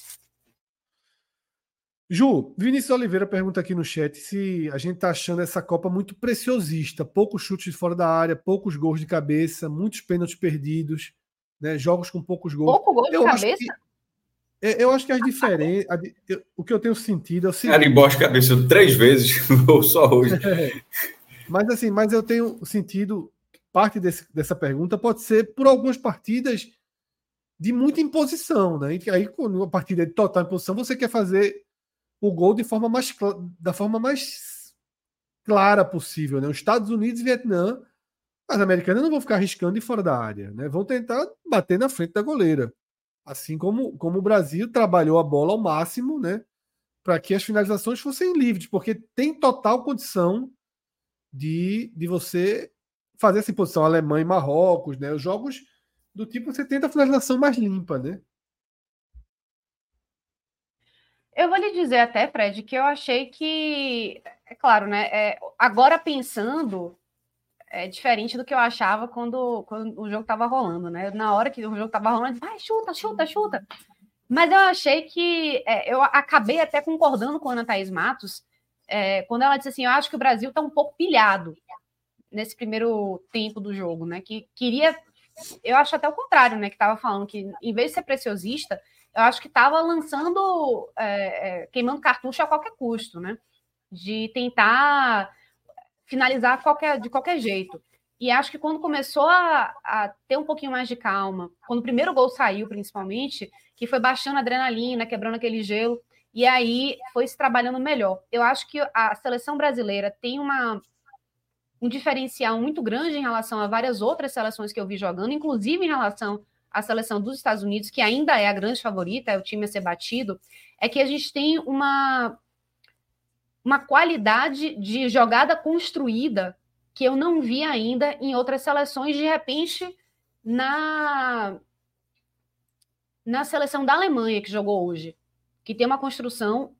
Ju, Vinícius Oliveira pergunta aqui no chat se a gente tá achando essa Copa muito preciosista, poucos chutes fora da área, poucos gols de cabeça, muitos pênaltis perdidos, né, jogos com poucos gols. Pouco gol de Eu cabeça? É, eu acho que as diferenças. O que eu tenho sentido é o seguinte. Carimbó de cabeça três vezes, ou só hoje. É, mas assim, mas eu tenho sentido parte desse, dessa pergunta pode ser por algumas partidas de muita imposição, né? E aí, quando uma partida de total imposição, você quer fazer o gol de forma mais da forma mais clara possível, né? Os Estados Unidos e Vietnã, as americanas não vão ficar arriscando de fora da área, né? Vão tentar bater na frente da goleira. Assim como, como o Brasil trabalhou a bola ao máximo, né? Para que as finalizações fossem livres, porque tem total condição de, de você fazer essa imposição Alemanha e Marrocos, né? Os jogos do tipo você tenta a finalização mais limpa, né? Eu vou lhe dizer até, Fred, que eu achei que, é claro, né? É, agora pensando, é diferente do que eu achava quando, quando o jogo estava rolando, né? Na hora que o jogo estava rolando, vai, chuta, chuta, chuta. Mas eu achei que é, eu acabei até concordando com a Ana Thaís Matos é, quando ela disse assim: eu acho que o Brasil está um pouco pilhado nesse primeiro tempo do jogo, né? Que queria eu acho até o contrário, né? Que estava falando que, em vez de ser preciosista, eu acho que estava lançando, é, é, queimando cartucho a qualquer custo, né? De tentar finalizar qualquer, de qualquer jeito. E acho que quando começou a, a, ter um pouquinho mais de calma, quando o primeiro gol saiu, principalmente, que foi baixando a adrenalina, quebrando aquele gelo, e aí foi se trabalhando melhor. Eu acho que a seleção brasileira tem uma um diferencial muito grande em relação a várias outras seleções que eu vi jogando, inclusive em relação à seleção dos Estados Unidos, que ainda é a grande favorita, é o time a ser batido, é que a gente tem uma, uma qualidade de jogada construída que eu não vi ainda em outras seleções, de repente, na, na seleção da Alemanha que jogou hoje, que tem uma construção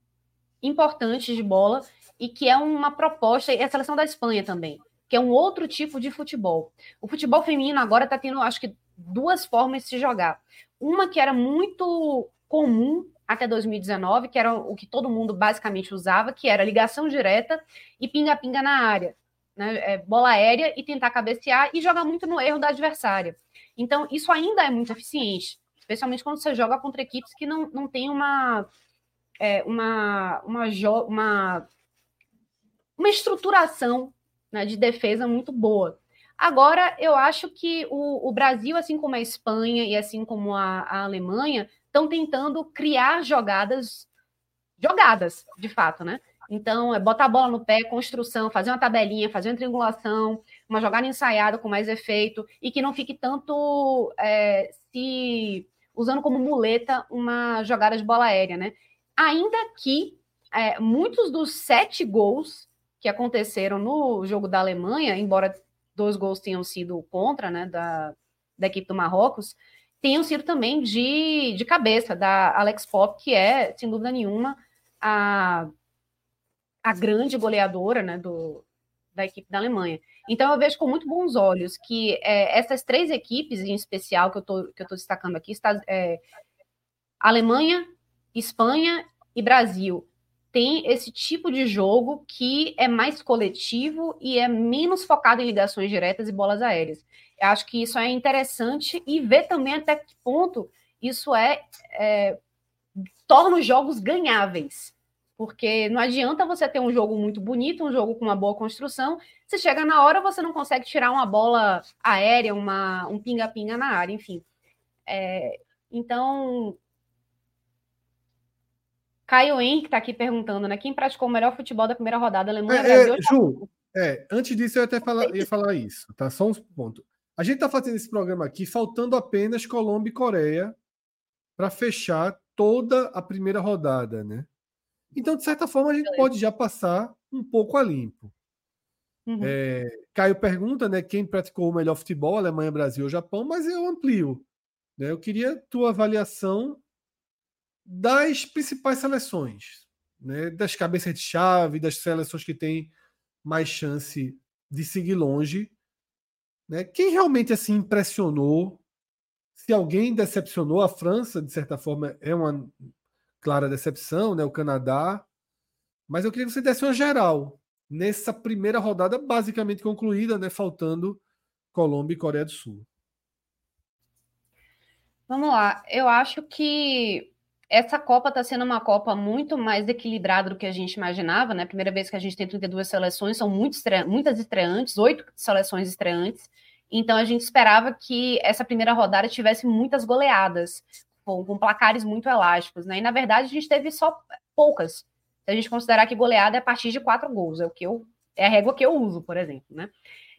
importante de bola e que é uma proposta, e a seleção da Espanha também que é um outro tipo de futebol. O futebol feminino agora está tendo, acho que, duas formas de se jogar. Uma que era muito comum até 2019, que era o que todo mundo basicamente usava, que era ligação direta e pinga-pinga na área. Né? É, bola aérea e tentar cabecear e jogar muito no erro da adversária. Então, isso ainda é muito eficiente, especialmente quando você joga contra equipes que não, não tem uma, é, uma, uma, uma, uma estruturação né, de defesa muito boa. Agora, eu acho que o, o, Brasil, assim como a Espanha e assim como a, a Alemanha, estão tentando criar jogadas, jogadas, de fato, né? Então, é botar a bola no pé, construção, fazer uma tabelinha, fazer uma triangulação, uma jogada ensaiada com mais efeito e que não fique tanto é, se usando como muleta uma jogada de bola aérea, né? Ainda que é, muitos dos sete gols que aconteceram no jogo da Alemanha, embora dois gols tenham sido contra, né, da, da equipe do Marrocos, tenham sido também de, de cabeça, da Alex Pop, que é, sem dúvida nenhuma, a, a grande goleadora né, do, da equipe da Alemanha. Então eu vejo com muito bons olhos que é, essas três equipes, em especial, que eu estou destacando aqui, está, é, Alemanha, Espanha e Brasil, tem esse tipo de jogo que é mais coletivo e é menos focado em ligações diretas e bolas aéreas. Eu acho que isso é interessante e ver também até que ponto isso é, é torna os jogos ganháveis. Porque não adianta você ter um jogo muito bonito, um jogo com uma boa construção, se chega na hora você não consegue tirar uma bola aérea, uma, um pinga-pinga na área, enfim. É, então, Caio Henrique está aqui perguntando, né? Quem praticou o melhor futebol da primeira rodada? Alemanha, é, Brasil. É, Ju, é, antes disso eu até falar, ia falar isso, tá? Só um ponto. A gente está fazendo esse programa aqui faltando apenas Colômbia e Coreia para fechar toda a primeira rodada, né? Então, de certa forma, a gente pode já passar um pouco a limpo. Uhum. É, Caio pergunta, né? Quem praticou o melhor futebol, Alemanha, Brasil ou Japão, mas eu amplio. Né? Eu queria tua avaliação das principais seleções, né? das cabeças de chave, das seleções que têm mais chance de seguir longe. Né? Quem realmente assim impressionou? Se alguém decepcionou, a França, de certa forma, é uma clara decepção, né? o Canadá. Mas eu queria que você desse uma geral nessa primeira rodada basicamente concluída, né? faltando Colômbia e Coreia do Sul. Vamos lá. Eu acho que essa Copa está sendo uma Copa muito mais equilibrada do que a gente imaginava, né? Primeira vez que a gente tem 32 seleções, são estre... muitas estreantes, oito seleções estreantes. Então a gente esperava que essa primeira rodada tivesse muitas goleadas, com, com placares muito elásticos, né? E na verdade a gente teve só poucas. Se a gente considerar que goleada é a partir de quatro gols, é o que eu é a régua que eu uso, por exemplo, né?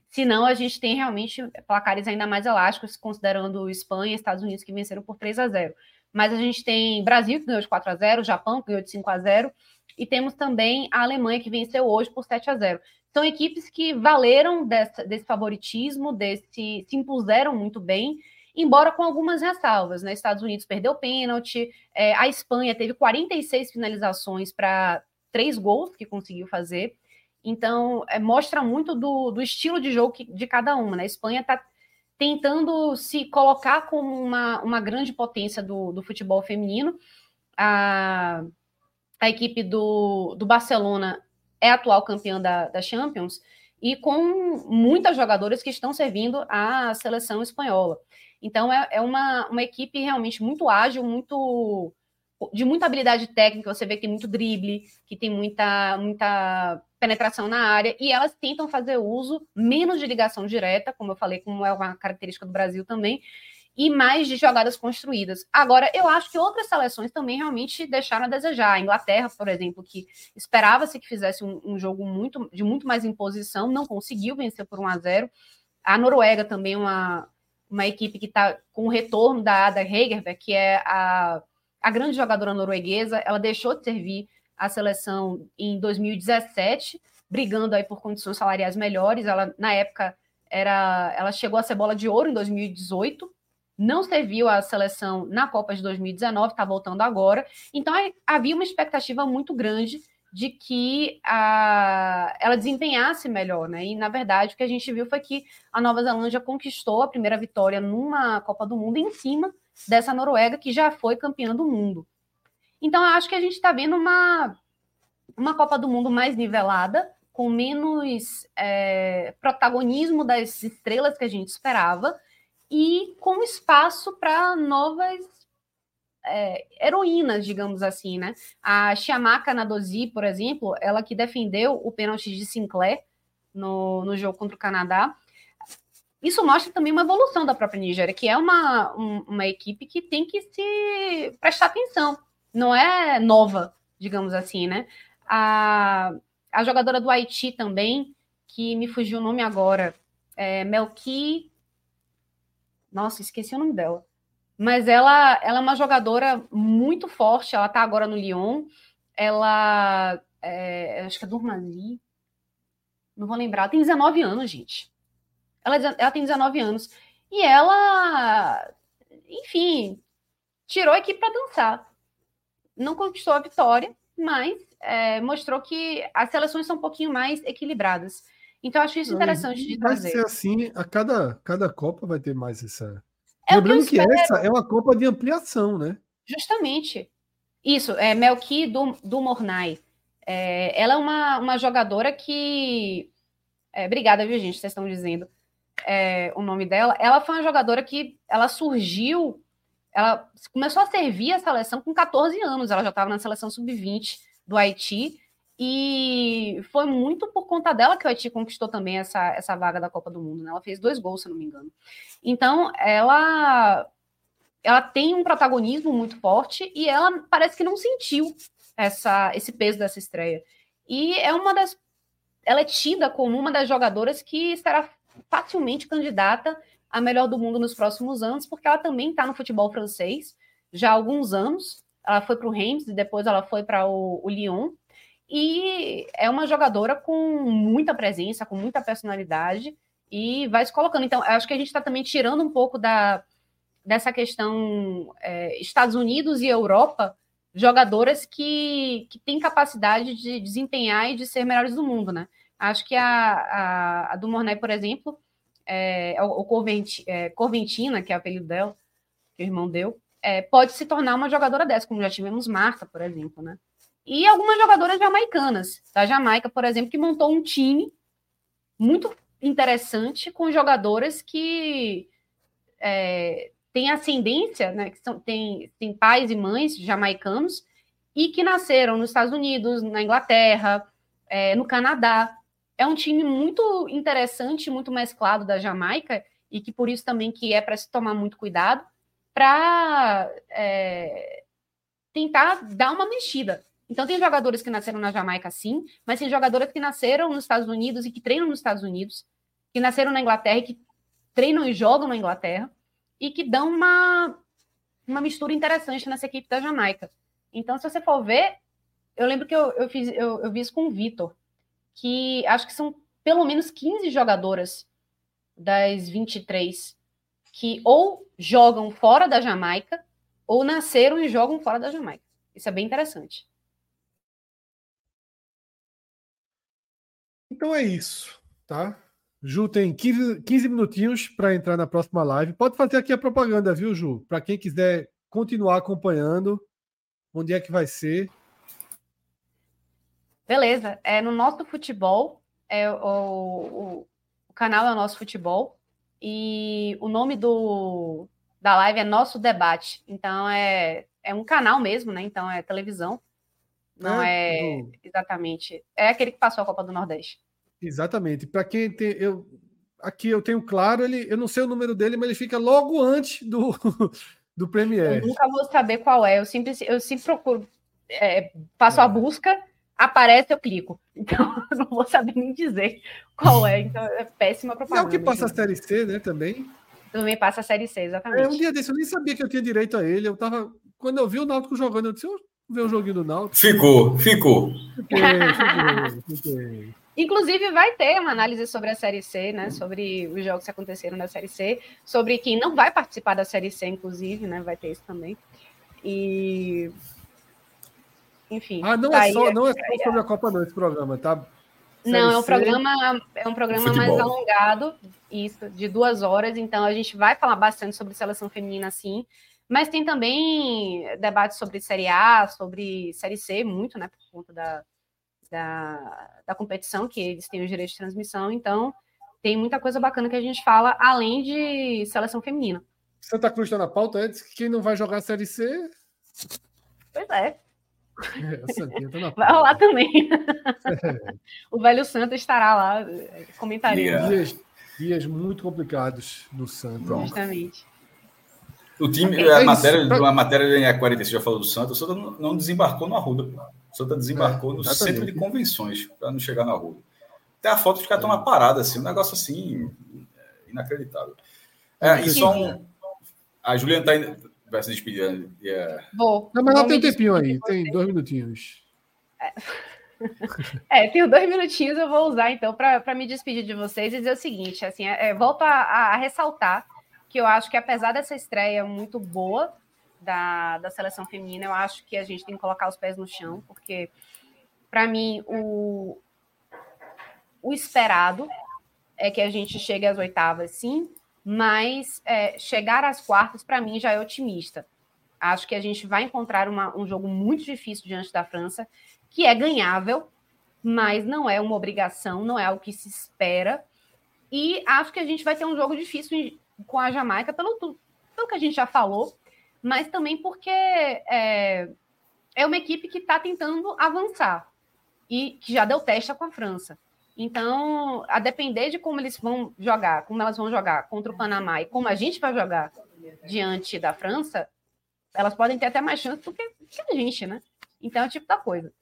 Senão a gente tem realmente placares ainda mais elásticos, considerando Espanha e Estados Unidos que venceram por 3 a 0. Mas a gente tem Brasil que ganhou de 4 a 0, Japão que ganhou de 5 a 0 e temos também a Alemanha que venceu hoje por 7 a 0. São equipes que valeram desse favoritismo, desse, se impuseram muito bem, embora com algumas ressalvas. Né? Estados Unidos perdeu pênalti, é, a Espanha teve 46 finalizações para três gols que conseguiu fazer. Então, é, mostra muito do, do, estilo de jogo que, de cada uma. Né? A Espanha está tentando se colocar como uma, uma grande potência do, do futebol feminino. A, a equipe do, do Barcelona é atual campeã da, da Champions, e com muitas jogadoras que estão servindo à seleção espanhola. Então, é, é uma, uma equipe realmente muito ágil, muito de muita habilidade técnica, você vê que tem muito drible, que tem muita, muita penetração na área, e elas tentam fazer uso menos de ligação direta, como eu falei, como é uma característica do Brasil também, e mais de jogadas construídas. Agora, eu acho que outras seleções também realmente deixaram a desejar. A Inglaterra, por exemplo, que esperava-se que fizesse um, um, jogo muito, de muito mais imposição, não conseguiu vencer por 1 a 0 A Noruega também, uma, uma equipe que está com o retorno da Ada Hegerberg, que é a, a grande jogadora norueguesa, ela deixou de servir a seleção em 2017, brigando aí por condições salariais melhores. Ela, na época, era, ela chegou a ser bola de ouro em 2018, não serviu à seleção na Copa de 2019, está voltando agora. Então havia uma expectativa muito grande de que a, ela desempenhasse melhor, né? E na verdade o que a gente viu foi que a Nova Zelândia conquistou a primeira vitória numa Copa do Mundo em cima dessa Noruega que já foi campeã do mundo. Então eu acho que a gente está vendo uma, uma Copa do Mundo mais nivelada, com menos é, protagonismo das estrelas que a gente esperava e com espaço para novas é, heroínas, digamos assim, né? A Chiamaka Nadozi, por exemplo, ela que defendeu o pênalti de Sinclair no, no jogo contra o Canadá. Isso mostra também uma evolução da própria Nigéria, que é uma, um, uma equipe que tem que se prestar atenção. Não é nova, digamos assim, né? A, a jogadora do Haiti também, que me fugiu o nome agora, é Melqui nossa, esqueci o nome dela. Mas ela, ela é uma jogadora muito forte. Ela está agora no Lyon. Ela. É, acho que é Durmali. Não vou lembrar. Ela tem 19 anos, gente. Ela, ela tem 19 anos. E ela. Enfim. Tirou a equipe para dançar. Não conquistou a vitória, mas é, mostrou que as seleções são um pouquinho mais equilibradas. Então, acho isso interessante de trazer. Vai ser assim, a cada, cada Copa vai ter mais essa. É Lembrando que, que essa é uma Copa de ampliação, né? Justamente. Isso, é Melqui do, do Mornay. É, ela é uma, uma jogadora que. É, obrigada, viu, gente? Vocês estão dizendo é, o nome dela. Ela foi uma jogadora que ela surgiu, ela começou a servir a seleção com 14 anos. Ela já estava na seleção sub-20 do Haiti. E foi muito por conta dela que o Haiti conquistou também essa, essa vaga da Copa do Mundo. Né? Ela fez dois gols, se não me engano. Então, ela, ela tem um protagonismo muito forte e ela parece que não sentiu essa, esse peso dessa estreia. E é uma das. Ela é tida como uma das jogadoras que será facilmente candidata a melhor do mundo nos próximos anos, porque ela também está no futebol francês já há alguns anos. Ela foi para o Reims e depois ela foi para o, o Lyon e é uma jogadora com muita presença, com muita personalidade e vai se colocando. Então, acho que a gente está também tirando um pouco da, dessa questão é, Estados Unidos e Europa, jogadoras que, que têm capacidade de desempenhar e de ser melhores do mundo, né? Acho que a, a, a do Mornay, por exemplo, é, o, o Corventi, é, Corventina, que é o apelido dela, que o irmão deu, é, pode se tornar uma jogadora dessa, como já tivemos Marta, por exemplo, né? E algumas jogadoras jamaicanas, da Jamaica, por exemplo, que montou um time muito interessante com jogadoras que é, têm ascendência, né, que são, têm, têm pais e mães jamaicanos e que nasceram nos Estados Unidos, na Inglaterra, é, no Canadá. É um time muito interessante, muito mesclado da Jamaica e que por isso também que é para se tomar muito cuidado para é, tentar dar uma mexida. Então tem jogadores que nasceram na Jamaica sim, mas tem jogadores que nasceram nos Estados Unidos e que treinam nos Estados Unidos, que nasceram na Inglaterra e que treinam e jogam na Inglaterra e que dão uma uma mistura interessante nessa equipe da Jamaica. Então, se você for ver, eu lembro que eu, eu fiz, eu, eu vi isso com o Vitor, que acho que são pelo menos 15 jogadoras das 23 que ou jogam fora da Jamaica ou nasceram e jogam fora da Jamaica. Isso é bem interessante. Então é isso, tá? Ju tem 15, 15 minutinhos para entrar na próxima live. Pode fazer aqui a propaganda, viu, Ju? Para quem quiser continuar acompanhando, onde é que vai ser? Beleza. É no nosso futebol. É o, o, o canal é o nosso futebol. E o nome do, da live é Nosso Debate. Então é, é um canal mesmo, né? Então é televisão. Não é, é exatamente. É aquele que passou a Copa do Nordeste. Exatamente. Para quem tem. Eu, aqui eu tenho claro, ele, eu não sei o número dele, mas ele fica logo antes do, do Premiere. Eu nunca vou saber qual é. Eu sempre, eu sempre procuro. É, faço é. a busca, aparece, eu clico. Então, eu não vou saber nem dizer qual é. Então, é péssima propaganda. É o que passa a Série C, né, também? Também passa a Série C, exatamente. É, um dia desse eu nem sabia que eu tinha direito a ele. Eu tava. Quando eu vi o Náutico jogando, eu disse, eu vou ver o joguinho do Náutico. Ficou, ficou. Fiquei, fiquei, fiquei. Inclusive, vai ter uma análise sobre a Série C, né? Sobre os jogos que aconteceram na Série C, sobre quem não vai participar da Série C, inclusive, né? Vai ter isso também. E. Enfim. Ah, não tá é só, não é só sobre a Copa, não, esse programa, tá? Série não, é um programa, é um programa mais alongado, isso, de duas horas. Então, a gente vai falar bastante sobre seleção feminina, sim. Mas tem também debates sobre Série A, sobre Série C, muito, né? Por conta da, da, da competição, que eles têm os direitos de transmissão, então tem muita coisa bacana que a gente fala, além de seleção feminina. Santa Cruz está na pauta, é? que quem não vai jogar Série C. Pois é. é tá vai rolar também. É. o velho Santa estará lá, comentaria. Dias, dias muito complicados no Santa. Justamente. O time, é a, matéria, a matéria 46 já falou do Santa, o Santa não desembarcou no Arruda. O Santa desembarcou é, no centro de convenções para não chegar na rua. Tem a foto de caras é. parada, assim, um negócio assim inacreditável. É, e só um. A Juliana tá indo, vai se despedir. Yeah. Vou. Não, mas ela tem um tempinho aí, tem dois minutinhos. É. é, tenho dois minutinhos, eu vou usar então para me despedir de vocês e dizer o seguinte: assim, é, volto a, a, ressaltar que eu acho que apesar dessa estreia muito boa da, da seleção feminina, eu acho que a gente tem que colocar os pés no chão, porque, para mim, o, o esperado é que a gente chegue às oitavas, sim, mas é, chegar às quartas, para mim, já é otimista. Acho que a gente vai encontrar uma, um jogo muito difícil diante da França, que é ganhável, mas não é uma obrigação, não é algo que se espera. E acho que a gente vai ter um jogo difícil com a Jamaica, pelo, pelo que a gente já falou, mas também porque é, é uma equipe que está tentando avançar e que já deu teste com a França. Então, a depender de como eles vão jogar, como elas vão jogar contra o Panamá e como a gente vai jogar diante da França, elas podem ter até mais chance do que, a gente, né? Então, é o tipo da coisa.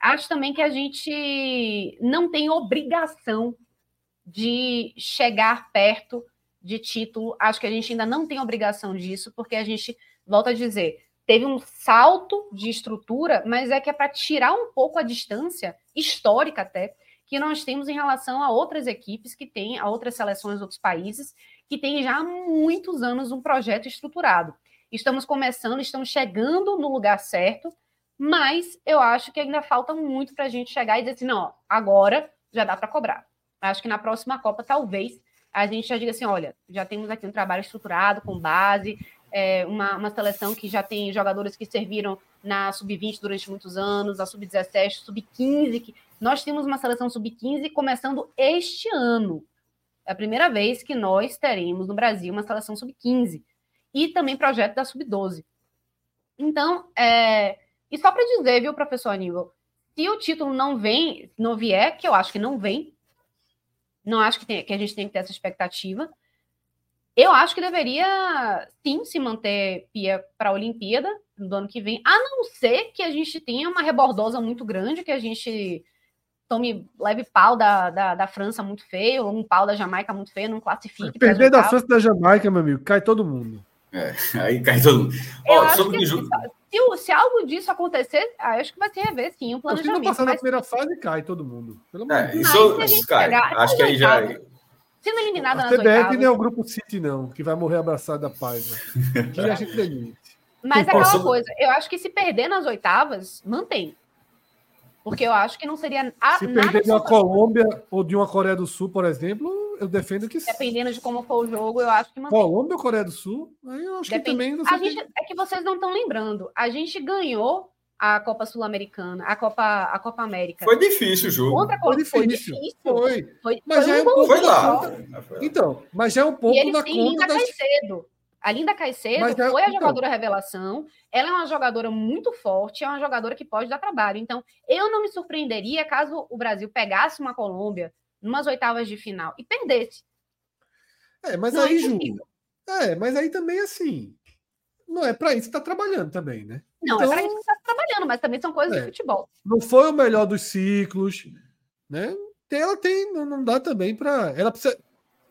Acho também que a gente não tem obrigação de chegar perto de título. Acho que a gente ainda não tem obrigação disso, porque a gente volto a dizer, teve um salto de estrutura, mas é que é para tirar um pouco a distância histórica até que nós temos em relação a outras equipes que têm, a outras seleções outros países, que têm já há muitos anos um projeto estruturado. Estamos começando, estamos chegando no lugar certo, mas eu acho que ainda falta muito para a gente chegar e dizer assim, não, agora já dá para cobrar. Acho que na próxima Copa, talvez, a gente já diga assim, olha, já temos aqui um trabalho estruturado, com base, é, uma, uma seleção que já tem jogadores que serviram na sub-20 durante muitos anos, a sub-17, sub-15. Que... Nós temos uma seleção sub-15 começando este ano. É a primeira vez que nós teremos no Brasil uma seleção sub-15. E também projeto da sub-12. Então, é... e só para dizer, viu, professor Aníbal, se o título não vem, não vier, que eu acho que não vem, não acho que, tem, que a gente tem que ter essa expectativa, Eu acho que deveria sim se manter Pia para a Olimpíada do ano que vem, a não ser que a gente tenha uma rebordosa muito grande, que a gente tome leve pau da, da, da França muito feio, ou um pau da Jamaica muito feio, não classifique. Perder da França e da Jamaica, meu amigo, cai todo mundo. É, aí cai todo mundo. Ó, sobre que, se, se, algo disso acontecer, acho que vai se rever sim o planejamento. Se não passar mas... na primeira fase, cai todo mundo. Pelo amor é, isso, cai. Pegar, acho que aí já. Sendo eliminada nas oitavas. não é o grupo City, não, que vai morrer abraçado da paz. Que a gente demite. Mas é aquela coisa, eu acho que se perder nas oitavas, mantém. Porque eu acho que não seria. A, Se perder de uma Colômbia ou de uma Coreia do Sul, por exemplo, eu defendo que Dependendo de como for o jogo, eu acho que mantém. Colômbia ou Coreia do Sul? Aí eu acho Depende... que também. Você a tem... gente... É que vocês não estão lembrando. A gente ganhou a Copa Sul-Americana, a Copa, a Copa América. Foi difícil o jogo. Contra foi, difícil. foi difícil. Foi. foi. Mas foi já é um pouco. Foi lá. Então, mas já é um pouco e eles da conta das... Caicedo. A Linda Caicedo é, foi a então. jogadora revelação. Ela é uma jogadora muito forte, é uma jogadora que pode dar trabalho. Então, eu não me surpreenderia caso o Brasil pegasse uma Colômbia numas oitavas de final e perdesse. É, mas não aí, é Ju. É, mas aí também assim. Não é para isso que está trabalhando também, né? Não, é então, é para isso que está trabalhando, mas também são coisas é, de futebol. Não foi o melhor dos ciclos, né? Ela tem, não, não dá também para. Ela precisa,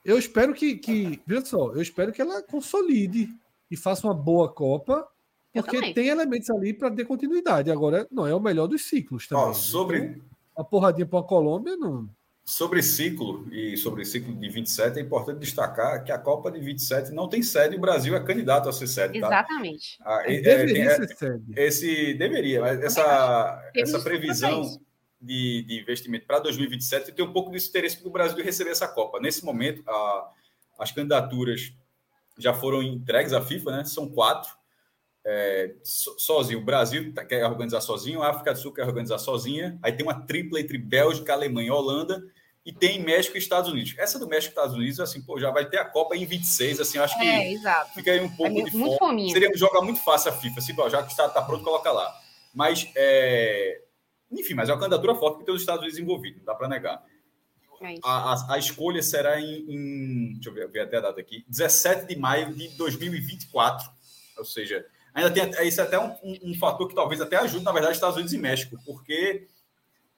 eu espero que, que. Veja só, eu espero que ela consolide e faça uma boa Copa, porque tem elementos ali para ter continuidade. Agora, não é o melhor dos ciclos também. Ó, sobre. Então, a porradinha para a Colômbia, não. Sobre ciclo e sobre ciclo de 27, é importante destacar que a Copa de 27 não tem sede e o Brasil é candidato a ser sede. Tá? Exatamente. Ah, é, deveria é, ser sede. Esse deveria, mas essa, essa previsão de, de investimento para 2027 e tem um pouco de interesse do Brasil de receber essa Copa. Nesse momento, a, as candidaturas já foram entregues à FIFA, né? São quatro. É, sozinho, o Brasil tá, quer organizar sozinho, a África do Sul quer organizar sozinha. Aí tem uma tripla entre Bélgica, Alemanha e Holanda. E tem México e Estados Unidos. Essa do México e Estados Unidos, assim, pô, já vai ter a Copa em 26, assim, acho que é, fica aí um pouco é de fome. Seria jogar muito fácil a FIFA, assim, já que o Estado está pronto, coloca lá. Mas é, enfim, mas é uma candidatura forte que tem os Estados Unidos envolvidos, não dá para negar. É a, a, a, escolha será em, em, Deixa eu ver, ver, até a data aqui. 17 de maio de 2024. Ou seja, ainda tem isso é até um, um, um, fator que talvez até ajude, na verdade, Estados Unidos e México, porque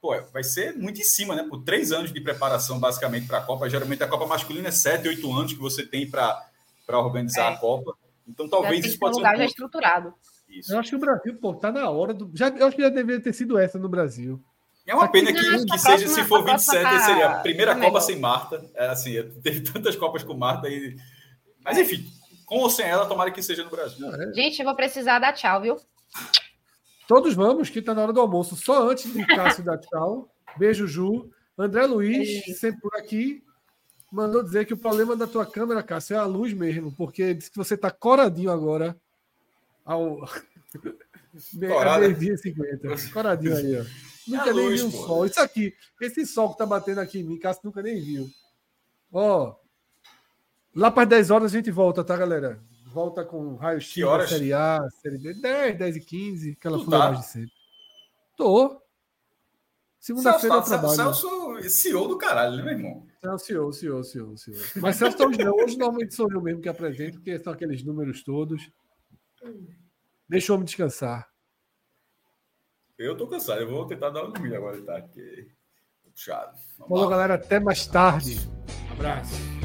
pô, vai ser muito em cima, né? Por três anos de preparação, basicamente, para a Copa. Geralmente a Copa masculina é sete, oito anos que você tem para organizar é. a Copa. Então talvez isso possa ser. Um lugar já estruturado. Isso. Eu acho que o Brasil, pô, tá na hora do. Já, eu acho que já deveria ter sido essa no Brasil. É uma pena que, que, que seja, se for 27, tá... seria a primeira Copa sem Marta. É assim, teve tantas Copas com Marta e. Mas enfim, com ou sem ela, tomara que seja no Brasil. É. Gente, eu vou precisar dar tchau, viu? Todos vamos, que tá na hora do almoço. Só antes de Cássio dar tchau. Beijo, Ju. André Luiz, é sempre por aqui, mandou dizer que o problema da tua câmera, Cássio, é a luz mesmo, porque disse que você tá coradinho agora ao. Meio-dia 50. Coradinho aí, ó. Nunca é nem luz, viu o sol. Isso aqui, esse sol que tá batendo aqui em mim, Cássio nunca nem viu. Ó. Lá para 10 horas a gente volta, tá, galera? Volta com raio-x Série A, Série B. 10, 10 e 15, aquela fuleiragem tá. de sempre. Tô. Segunda-feira eu trabalho. Celso, CEO do caralho, né, meu irmão? Celso, CEO, CEO, CEO, CEO. Mas Celso, hoje não. Hoje normalmente sou eu mesmo que apresento, porque são aqueles números todos. Deixa o homem descansar. Eu tô cansado, eu vou tentar dar uma dormida agora tarde, porque puxado. Falou, galera. Até mais tarde. Um abraço.